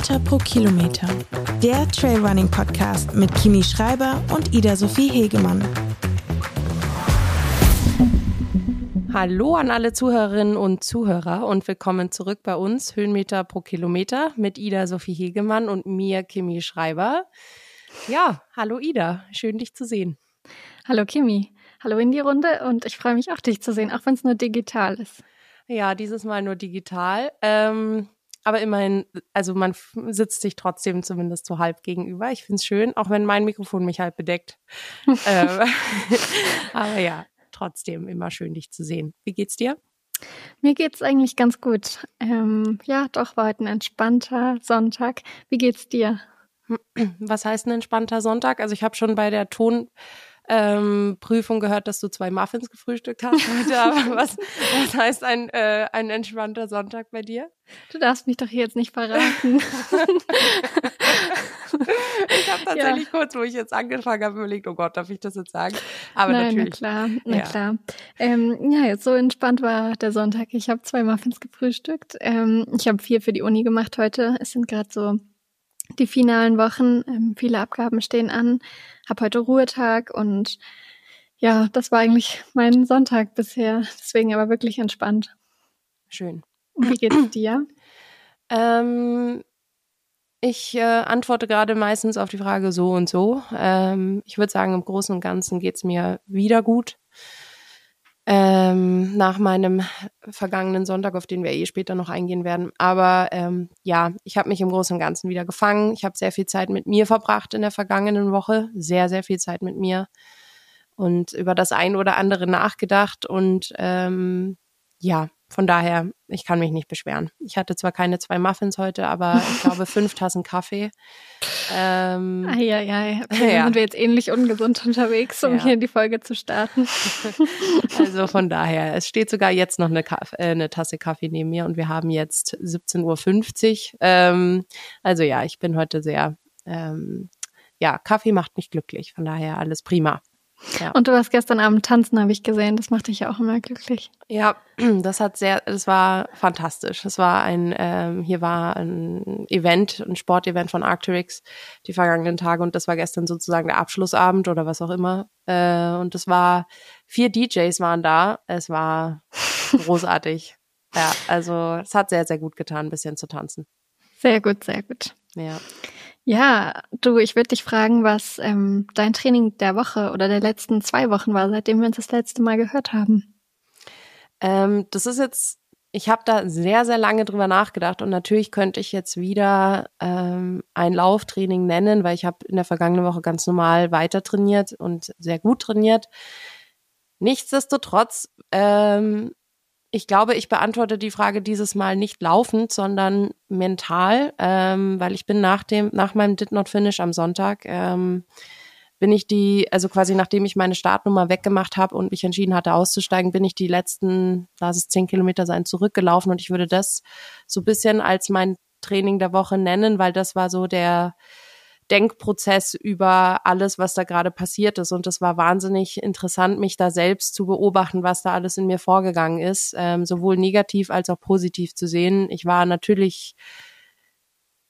Höhenmeter pro Kilometer. Der Trailrunning Podcast mit Kimi Schreiber und Ida Sophie Hegemann. Hallo an alle Zuhörerinnen und Zuhörer und willkommen zurück bei uns Höhenmeter pro Kilometer mit Ida Sophie Hegemann und mir Kimi Schreiber. Ja, hallo Ida, schön dich zu sehen. Hallo Kimi, hallo in die Runde und ich freue mich auch dich zu sehen, auch wenn es nur digital ist. Ja, dieses Mal nur digital. Ähm, aber immerhin, also man sitzt sich trotzdem zumindest so halb gegenüber. Ich finde es schön, auch wenn mein Mikrofon mich halb bedeckt. ähm, aber ja, trotzdem immer schön, dich zu sehen. Wie geht's dir? Mir geht's eigentlich ganz gut. Ähm, ja, doch war heute ein entspannter Sonntag. Wie geht's dir? Was heißt ein entspannter Sonntag? Also ich habe schon bei der Ton ähm, Prüfung gehört, dass du zwei Muffins gefrühstückt hast heute. Aber was, was heißt ein, äh, ein entspannter Sonntag bei dir? Du darfst mich doch hier jetzt nicht verraten. ich habe tatsächlich ja. kurz, wo ich jetzt angefangen habe, überlegt, oh Gott, darf ich das jetzt sagen? Aber Nein, natürlich. Na klar, na ja. klar. Ähm, ja, jetzt so entspannt war der Sonntag. Ich habe zwei Muffins gefrühstückt. Ähm, ich habe viel für die Uni gemacht heute. Es sind gerade so die finalen Wochen. Ähm, viele Abgaben stehen an. Hab heute Ruhetag und ja, das war eigentlich mein Sonntag bisher. Deswegen aber wirklich entspannt. Schön. Und wie geht's dir? Ähm, ich äh, antworte gerade meistens auf die Frage so und so. Ähm, ich würde sagen, im Großen und Ganzen geht's mir wieder gut ähm, nach meinem vergangenen Sonntag, auf den wir eh später noch eingehen werden. Aber ähm, ja, ich habe mich im Großen und Ganzen wieder gefangen. Ich habe sehr viel Zeit mit mir verbracht in der vergangenen Woche, sehr, sehr viel Zeit mit mir und über das ein oder andere nachgedacht und ähm, ja, von daher, ich kann mich nicht beschweren. Ich hatte zwar keine zwei Muffins heute, aber ich glaube fünf Tassen Kaffee. Ähm, ja, ja, okay, ja. sind wir jetzt ähnlich ungesund unterwegs, um ja. hier die Folge zu starten. also von daher, es steht sogar jetzt noch eine, Kaff äh, eine Tasse Kaffee neben mir und wir haben jetzt 17.50 Uhr. Ähm, also ja, ich bin heute sehr, ähm, ja, Kaffee macht mich glücklich. Von daher alles prima. Ja. Und du warst gestern Abend tanzen, habe ich gesehen. Das macht dich ja auch immer glücklich. Ja, das hat sehr, das war fantastisch. Es war ein, ähm, hier war ein Event, ein Sportevent von Arcturix die vergangenen Tage und das war gestern sozusagen der Abschlussabend oder was auch immer. Äh, und es war vier DJs waren da. Es war großartig. ja, also es hat sehr, sehr gut getan, ein bisschen zu tanzen. Sehr gut, sehr gut. Ja. Ja, du, ich würde dich fragen, was ähm, dein Training der Woche oder der letzten zwei Wochen war, seitdem wir uns das letzte Mal gehört haben. Ähm, das ist jetzt, ich habe da sehr, sehr lange drüber nachgedacht und natürlich könnte ich jetzt wieder ähm, ein Lauftraining nennen, weil ich habe in der vergangenen Woche ganz normal weiter trainiert und sehr gut trainiert. Nichtsdestotrotz ähm, ich glaube, ich beantworte die Frage dieses Mal nicht laufend, sondern mental, ähm, weil ich bin nach dem, nach meinem Did Not Finish am Sonntag, ähm, bin ich die, also quasi nachdem ich meine Startnummer weggemacht habe und mich entschieden hatte auszusteigen, bin ich die letzten, lass es zehn Kilometer sein, zurückgelaufen und ich würde das so bisschen als mein Training der Woche nennen, weil das war so der, Denkprozess über alles, was da gerade passiert ist. Und es war wahnsinnig interessant, mich da selbst zu beobachten, was da alles in mir vorgegangen ist, ähm, sowohl negativ als auch positiv zu sehen. Ich war natürlich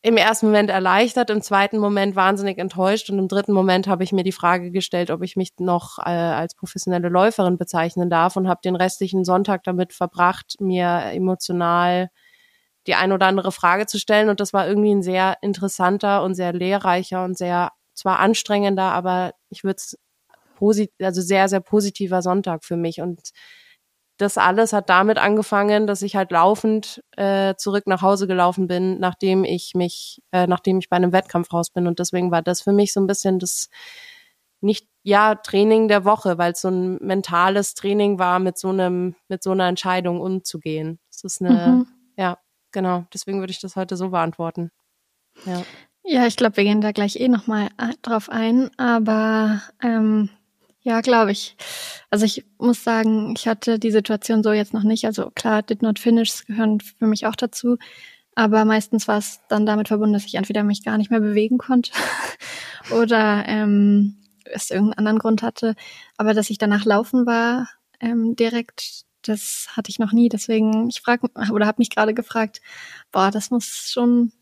im ersten Moment erleichtert, im zweiten Moment wahnsinnig enttäuscht und im dritten Moment habe ich mir die Frage gestellt, ob ich mich noch äh, als professionelle Läuferin bezeichnen darf und habe den restlichen Sonntag damit verbracht, mir emotional die ein oder andere Frage zu stellen. Und das war irgendwie ein sehr interessanter und sehr lehrreicher und sehr zwar anstrengender, aber ich würde es also sehr, sehr positiver Sonntag für mich. Und das alles hat damit angefangen, dass ich halt laufend äh, zurück nach Hause gelaufen bin, nachdem ich mich, äh, nachdem ich bei einem Wettkampf raus bin. Und deswegen war das für mich so ein bisschen das nicht ja Training der Woche, weil es so ein mentales Training war, mit so einem mit so einer Entscheidung umzugehen. Das ist eine mhm. ja genau, deswegen würde ich das heute so beantworten. Ja. Ja, ich glaube, wir gehen da gleich eh nochmal äh, drauf ein, aber ähm, ja, glaube ich. Also ich muss sagen, ich hatte die Situation so jetzt noch nicht. Also klar, Did Not Finish gehören für mich auch dazu. Aber meistens war es dann damit verbunden, dass ich entweder mich gar nicht mehr bewegen konnte oder ähm, es irgendeinen anderen Grund hatte. Aber dass ich danach laufen war, ähm, direkt Das hatte ich noch nie. Deswegen, ich frage oder habe mich gerade gefragt, boah, das muss schon,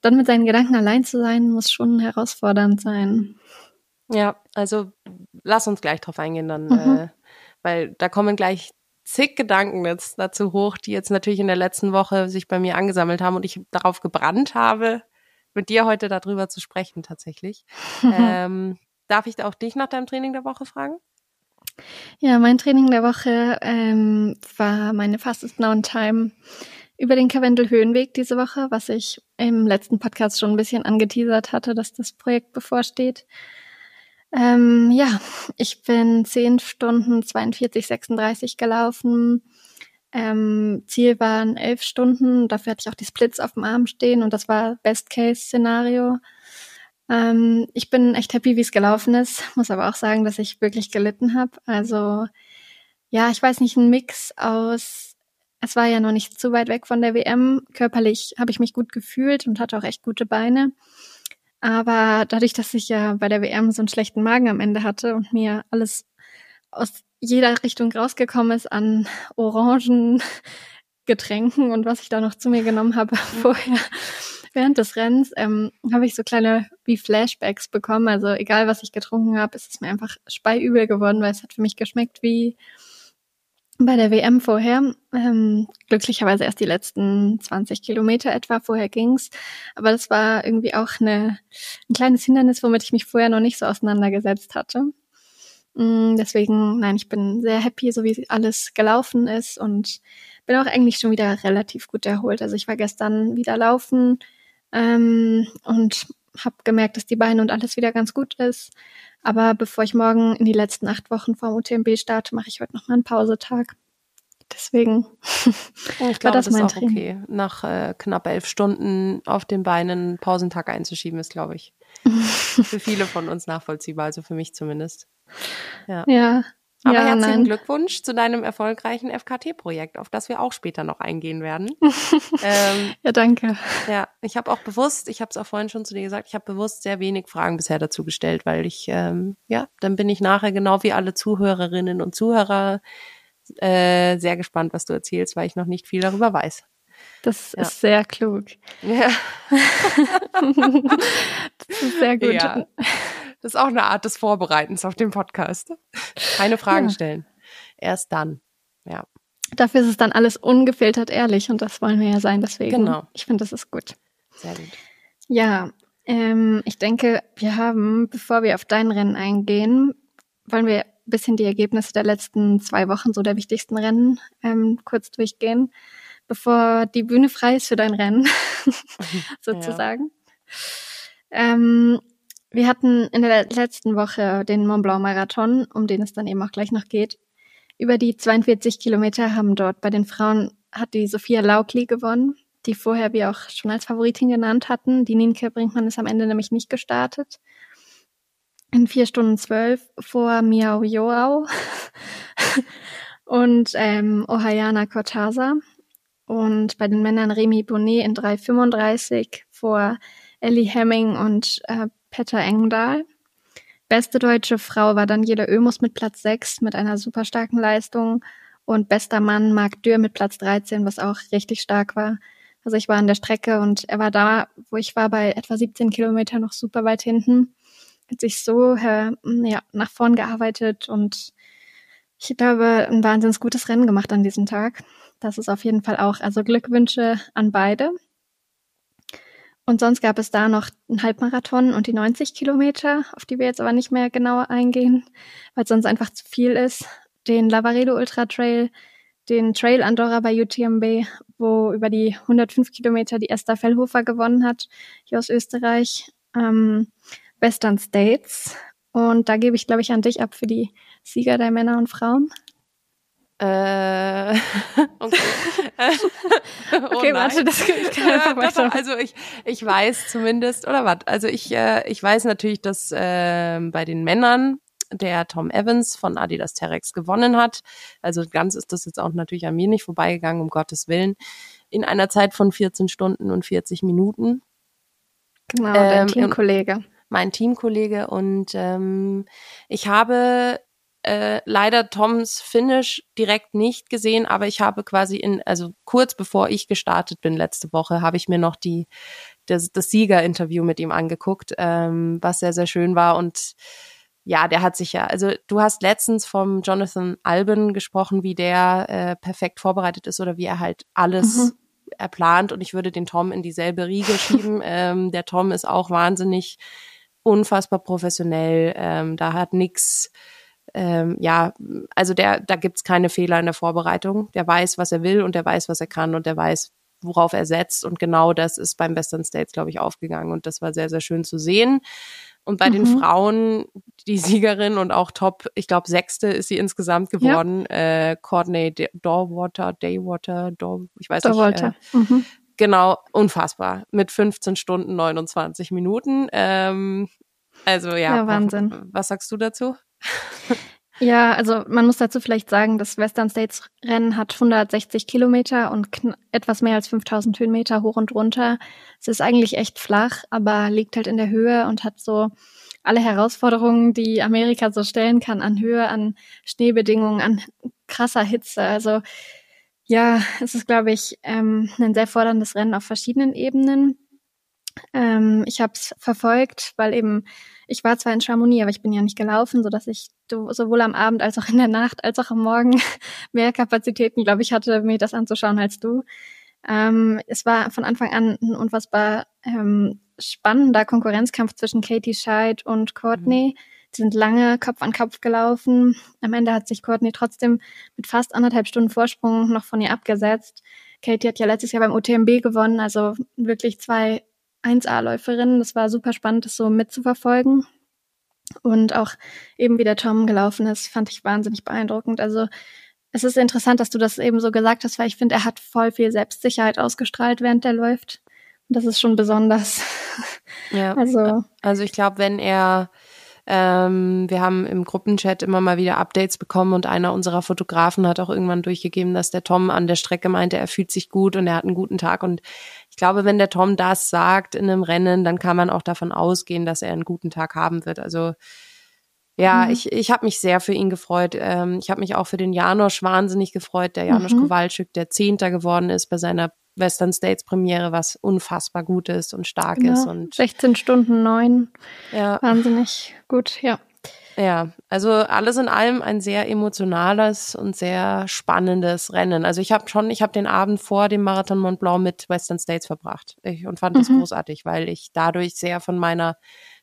dann mit seinen Gedanken allein zu sein, muss schon herausfordernd sein. Ja, also lass uns gleich drauf eingehen, dann, mhm. äh, weil da kommen gleich zig Gedanken jetzt dazu hoch, die jetzt natürlich in der letzten Woche sich bei mir angesammelt haben und ich darauf gebrannt habe, mit dir heute darüber zu sprechen tatsächlich. ähm, darf ich auch dich nach deinem Training der Woche fragen? Ja, mein Training der Woche ähm, war meine Fastest Known Time über den Karwendel Höhenweg diese Woche, was ich im letzten Podcast schon ein bisschen angeteasert hatte, dass das Projekt bevorsteht. Ähm, ja, ich bin 10 Stunden 42, 36 gelaufen. Ähm, Ziel waren 11 Stunden. Dafür hatte ich auch die Splits auf dem Arm stehen und das war Best-Case-Szenario. Ähm, ich bin echt happy, wie es gelaufen ist. Muss aber auch sagen, dass ich wirklich gelitten habe. Also ja, ich weiß nicht, ein Mix aus. Es war ja noch nicht zu weit weg von der WM. Körperlich habe ich mich gut gefühlt und hatte auch echt gute Beine. Aber dadurch, dass ich ja bei der WM so einen schlechten Magen am Ende hatte und mir alles aus jeder Richtung rausgekommen ist an Orangen, Getränken und was ich da noch zu mir genommen habe vorher während des Rennens, ähm, habe ich so kleine wie Flashbacks bekommen. Also egal, was ich getrunken habe, ist es mir einfach speiübel geworden, weil es hat für mich geschmeckt wie bei der WM vorher. Ähm, glücklicherweise erst die letzten 20 Kilometer etwa, vorher ging's. Aber das war irgendwie auch eine, ein kleines Hindernis, womit ich mich vorher noch nicht so auseinandergesetzt hatte. Mm, deswegen, nein, ich bin sehr happy, so wie alles gelaufen ist und bin auch eigentlich schon wieder relativ gut erholt. Also ich war gestern wieder laufen ähm, und habe gemerkt, dass die Beine und alles wieder ganz gut ist. Aber bevor ich morgen in die letzten acht Wochen vom UTMB starte, mache ich heute noch mal einen Pausetag. Deswegen ich glaube, das, das mein ist auch Training. okay. Nach äh, knapp elf Stunden auf den Beinen einen Pausentag einzuschieben, ist, glaube ich, für viele von uns nachvollziehbar, also für mich zumindest. Ja. ja. Aber ja, herzlichen nein. Glückwunsch zu deinem erfolgreichen FKT-Projekt, auf das wir auch später noch eingehen werden. ähm, ja, danke. Ja, ich habe auch bewusst, ich habe es auch vorhin schon zu dir gesagt, ich habe bewusst sehr wenig Fragen bisher dazu gestellt, weil ich, ähm, ja, dann bin ich nachher genau wie alle Zuhörerinnen und Zuhörer äh, sehr gespannt, was du erzählst, weil ich noch nicht viel darüber weiß. Das ja. ist sehr klug. Ja. das ist sehr gut. Ja. Das ist auch eine Art des Vorbereitens auf den Podcast. Keine Fragen ja. stellen. Erst dann. Ja. Dafür ist es dann alles ungefiltert ehrlich und das wollen wir ja sein. Deswegen. Genau. Ich finde, das ist gut. Sehr gut. Ja, ähm, ich denke, wir haben, bevor wir auf dein Rennen eingehen, wollen wir ein bisschen die Ergebnisse der letzten zwei Wochen, so der wichtigsten Rennen, ähm, kurz durchgehen, bevor die Bühne frei ist für dein Rennen, sozusagen. Ja. Ähm, wir hatten in der letzten Woche den Mont Blanc Marathon, um den es dann eben auch gleich noch geht. Über die 42 Kilometer haben dort bei den Frauen hat die Sophia Laukli gewonnen, die vorher wir auch schon als Favoritin genannt hatten. Die Nienke Brinkmann ist am Ende nämlich nicht gestartet. In vier Stunden zwölf vor Miao Joao und ähm, Ohayana Cortasa. Und bei den Männern Remy Bonnet in 3,35 vor Ellie Hemming und äh, Petter Engdahl. Beste deutsche Frau war Daniela Oemus mit Platz 6 mit einer super starken Leistung und bester Mann Marc Dürr mit Platz 13, was auch richtig stark war. Also ich war an der Strecke und er war da, wo ich war, bei etwa 17 Kilometern noch super weit hinten. Hat sich so äh, ja, nach vorn gearbeitet und ich glaube, ein wahnsinnig gutes Rennen gemacht an diesem Tag. Das ist auf jeden Fall auch, also Glückwünsche an beide. Und sonst gab es da noch einen Halbmarathon und die 90 Kilometer, auf die wir jetzt aber nicht mehr genauer eingehen, weil sonst einfach zu viel ist. Den Lavaredo Ultra Trail, den Trail Andorra bei UTMB, wo über die 105 Kilometer die Esther Fellhofer gewonnen hat, hier aus Österreich. Ähm, Western States. Und da gebe ich, glaube ich, an dich ab für die Sieger der Männer und Frauen. Äh, okay. oh okay, warte, das ich kann einfach weiter. Also ich, ich weiß zumindest, oder was? Also ich, äh, ich weiß natürlich, dass äh, bei den Männern der Tom Evans von Adidas Terex gewonnen hat. Also ganz ist das jetzt auch natürlich an mir nicht vorbeigegangen, um Gottes Willen. In einer Zeit von 14 Stunden und 40 Minuten. Genau, dein ähm, Teamkollege. Mein Teamkollege und ähm, ich habe äh, leider Toms Finish direkt nicht gesehen, aber ich habe quasi in, also kurz bevor ich gestartet bin letzte Woche, habe ich mir noch die das, das Sieger-Interview mit ihm angeguckt, ähm, was sehr, sehr schön war. Und ja, der hat sich ja, also du hast letztens vom Jonathan Alban gesprochen, wie der äh, perfekt vorbereitet ist oder wie er halt alles mhm. erplant. Und ich würde den Tom in dieselbe Riege schieben. ähm, der Tom ist auch wahnsinnig unfassbar professionell. Ähm, da hat nix ähm, ja, also der, da gibt's keine Fehler in der Vorbereitung. Der weiß, was er will und der weiß, was er kann und der weiß, worauf er setzt. Und genau das ist beim Western States, glaube ich, aufgegangen. Und das war sehr, sehr schön zu sehen. Und bei mhm. den Frauen, die Siegerin und auch Top, ich glaube, sechste ist sie insgesamt geworden. Ja. Äh, Courtney Dorwater, Daywater, Dor, ich weiß Dorwater. nicht. Äh, mhm. Genau, unfassbar. Mit 15 Stunden 29 Minuten. Ähm, also ja, ja Wahnsinn. Was, was sagst du dazu? Ja, also man muss dazu vielleicht sagen, das Western States Rennen hat 160 Kilometer und etwas mehr als 5000 Höhenmeter hoch und runter. Es ist eigentlich echt flach, aber liegt halt in der Höhe und hat so alle Herausforderungen, die Amerika so stellen kann an Höhe, an Schneebedingungen, an krasser Hitze. Also ja, es ist, glaube ich, ähm, ein sehr forderndes Rennen auf verschiedenen Ebenen. Ähm, ich habe es verfolgt, weil eben ich war zwar in Chamonix, aber ich bin ja nicht gelaufen, so dass ich sowohl am Abend als auch in der Nacht als auch am Morgen mehr Kapazitäten, glaube ich, hatte, mir das anzuschauen als du. Ähm, es war von Anfang an ein unfassbar ähm, spannender Konkurrenzkampf zwischen Katie Scheid und Courtney. Mhm. Die sind lange Kopf an Kopf gelaufen. Am Ende hat sich Courtney trotzdem mit fast anderthalb Stunden Vorsprung noch von ihr abgesetzt. Katie hat ja letztes Jahr beim UTMB gewonnen, also wirklich zwei 1A-Läuferin. Das war super spannend, das so mitzuverfolgen. Und auch eben wie der Tom gelaufen ist, fand ich wahnsinnig beeindruckend. Also es ist interessant, dass du das eben so gesagt hast, weil ich finde, er hat voll viel Selbstsicherheit ausgestrahlt, während er läuft. Und das ist schon besonders. Ja. Also, also ich glaube, wenn er ähm, wir haben im Gruppenchat immer mal wieder Updates bekommen und einer unserer Fotografen hat auch irgendwann durchgegeben, dass der Tom an der Strecke meinte, er fühlt sich gut und er hat einen guten Tag. Und ich glaube, wenn der Tom das sagt in einem Rennen, dann kann man auch davon ausgehen, dass er einen guten Tag haben wird. Also ja, mhm. ich, ich habe mich sehr für ihn gefreut. Ähm, ich habe mich auch für den Janosch wahnsinnig gefreut, der Janosch mhm. Kowalczyk, der Zehnter geworden ist bei seiner Western States Premiere, was unfassbar gut ist und stark genau. ist. Und 16 Stunden neun. Ja. Wahnsinnig gut, ja. Ja, also alles in allem ein sehr emotionales und sehr spannendes Rennen. Also ich habe schon, ich habe den Abend vor dem Marathon Mont Blanc mit Western States verbracht ich, und fand mhm. das großartig, weil ich dadurch sehr von meiner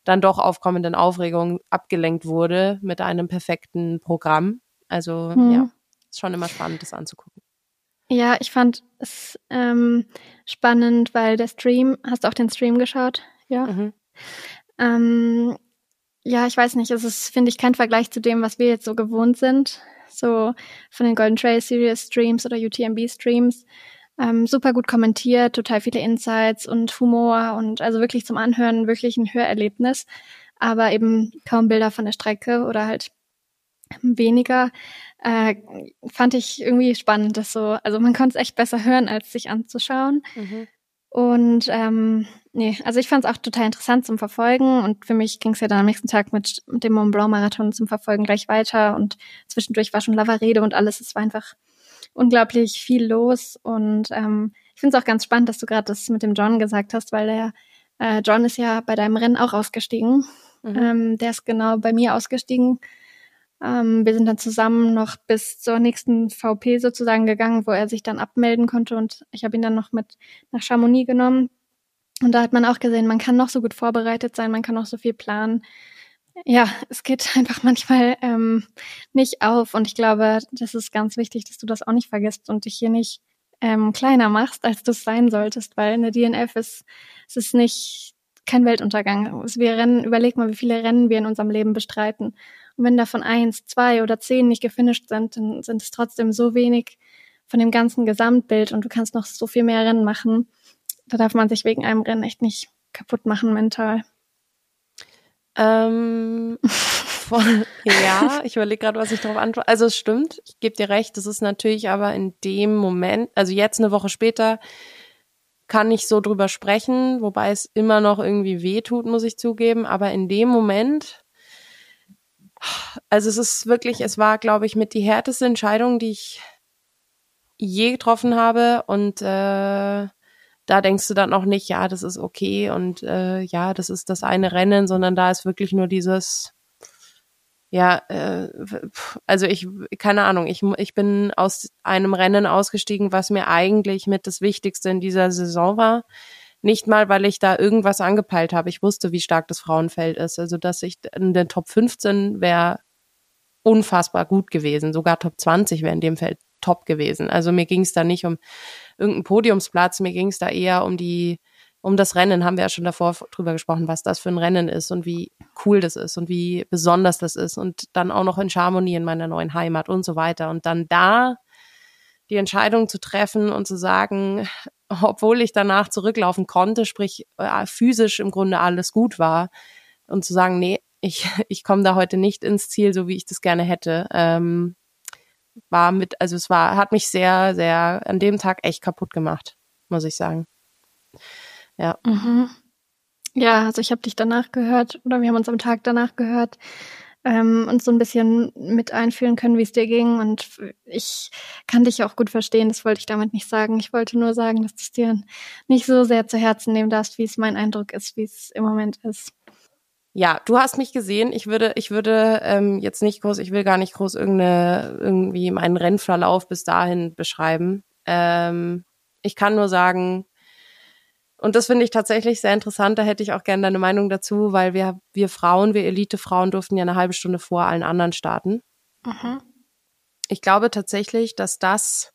dann doch aufkommenden Aufregung abgelenkt wurde mit einem perfekten Programm. Also mhm. ja, ist schon immer spannend, das anzugucken. Ja, ich fand es ähm, spannend, weil der Stream, hast du auch den Stream geschaut? Ja. Mhm. Ähm, ja, ich weiß nicht, es ist, finde ich, kein Vergleich zu dem, was wir jetzt so gewohnt sind. So von den Golden Trail Series Streams oder UTMB Streams. Ähm, super gut kommentiert, total viele Insights und Humor und also wirklich zum Anhören wirklich ein Hörerlebnis. Aber eben kaum Bilder von der Strecke oder halt weniger äh, fand ich irgendwie spannend, das so, also man konnte es echt besser hören, als sich anzuschauen. Mhm. Und ähm, nee, also ich fand es auch total interessant zum Verfolgen und für mich ging es ja dann am nächsten Tag mit, mit dem Mont Blanc Marathon zum Verfolgen gleich weiter und zwischendurch war schon Lavarede und alles. Es war einfach unglaublich viel los und ähm, ich finde es auch ganz spannend, dass du gerade das mit dem John gesagt hast, weil der äh, John ist ja bei deinem Rennen auch ausgestiegen. Mhm. Ähm, der ist genau bei mir ausgestiegen ähm, wir sind dann zusammen noch bis zur nächsten VP sozusagen gegangen, wo er sich dann abmelden konnte und ich habe ihn dann noch mit nach Chamonix genommen. Und da hat man auch gesehen, man kann noch so gut vorbereitet sein, man kann noch so viel planen. Ja, es geht einfach manchmal ähm, nicht auf und ich glaube, das ist ganz wichtig, dass du das auch nicht vergisst und dich hier nicht ähm, kleiner machst, als du es sein solltest, weil eine DNF ist, es ist nicht kein Weltuntergang. Wir rennen, überleg mal, wie viele Rennen wir in unserem Leben bestreiten. Und wenn davon eins, zwei oder zehn nicht gefinisht sind, dann sind es trotzdem so wenig von dem ganzen Gesamtbild und du kannst noch so viel mehr Rennen machen. Da darf man sich wegen einem Rennen echt nicht kaputt machen mental. Ähm, von, ja, ich überlege gerade, was ich darauf antworte. Also es stimmt, ich gebe dir recht, das ist natürlich aber in dem Moment, also jetzt eine Woche später, kann ich so drüber sprechen, wobei es immer noch irgendwie weh tut, muss ich zugeben. Aber in dem Moment Also es ist wirklich, es war, glaube ich, mit die härteste Entscheidung, die ich je getroffen habe. Und äh, da denkst du dann auch nicht, ja, das ist okay und äh, ja, das ist das eine Rennen, sondern da ist wirklich nur dieses, ja, äh, also ich, keine Ahnung, ich, ich bin aus einem Rennen ausgestiegen, was mir eigentlich mit das Wichtigste in dieser Saison war. Nicht mal, weil ich da irgendwas angepeilt habe. Ich wusste, wie stark das Frauenfeld ist. Also, dass ich in den Top 15 wäre unfassbar gut gewesen. Sogar Top 20 wäre in dem Feld top gewesen. Also mir ging es da nicht um irgendeinen Podiumsplatz, mir ging es da eher um die, um das Rennen, haben wir ja schon davor drüber gesprochen, was das für ein Rennen ist und wie cool das ist und wie besonders das ist und dann auch noch in Chamonix in meiner neuen Heimat und so weiter. Und dann da die Entscheidung zu treffen und zu sagen, obwohl ich danach zurücklaufen konnte, sprich äh, physisch im Grunde alles gut war, und zu sagen, nee, ich, ich komme da heute nicht ins Ziel, so wie ich das gerne hätte, ähm, war mit, also es war, hat mich sehr, sehr an dem Tag echt kaputt gemacht, muss ich sagen. Ja. Mhm. Ja, also ich habe dich danach gehört oder wir haben uns am Tag danach gehört ähm, und so ein bisschen mit einfühlen können, wie es dir ging. Und ich kann dich auch gut verstehen, das wollte ich damit nicht sagen. Ich wollte nur sagen, dass du es dir nicht so sehr zu Herzen nehmen darfst, wie es mein Eindruck ist, wie es im Moment ist. Ja, du hast mich gesehen. Ich würde, ich würde ähm, jetzt nicht groß, ich will gar nicht groß irgendeine, irgendwie meinen Rennverlauf bis dahin beschreiben. Ähm, ich kann nur sagen, und das finde ich tatsächlich sehr interessant, da hätte ich auch gerne deine Meinung dazu, weil wir, wir Frauen, wir Elite-Frauen durften ja eine halbe Stunde vor allen anderen starten. Mhm. Ich glaube tatsächlich, dass das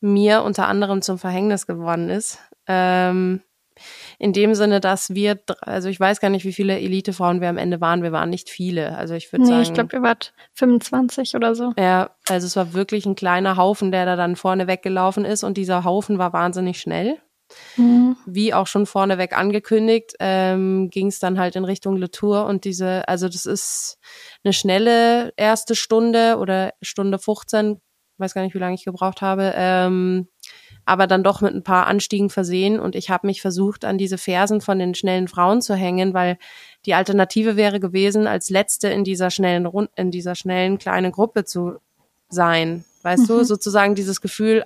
mir unter anderem zum Verhängnis geworden ist. Ähm, in dem Sinne, dass wir, also ich weiß gar nicht, wie viele Elitefrauen wir am Ende waren. Wir waren nicht viele. Also ich würde nee, sagen. ich glaube, ihr wart 25 oder so. Ja, also es war wirklich ein kleiner Haufen, der da dann vorne weggelaufen ist und dieser Haufen war wahnsinnig schnell. Mhm. Wie auch schon vorneweg angekündigt, ähm, ging es dann halt in Richtung Le Tour und diese, also das ist eine schnelle erste Stunde oder Stunde 15, weiß gar nicht, wie lange ich gebraucht habe. Ähm, aber dann doch mit ein paar Anstiegen versehen. Und ich habe mich versucht, an diese Fersen von den schnellen Frauen zu hängen, weil die Alternative wäre gewesen, als letzte in dieser schnellen Rund in dieser schnellen kleinen Gruppe zu sein. Weißt mhm. du, sozusagen dieses Gefühl,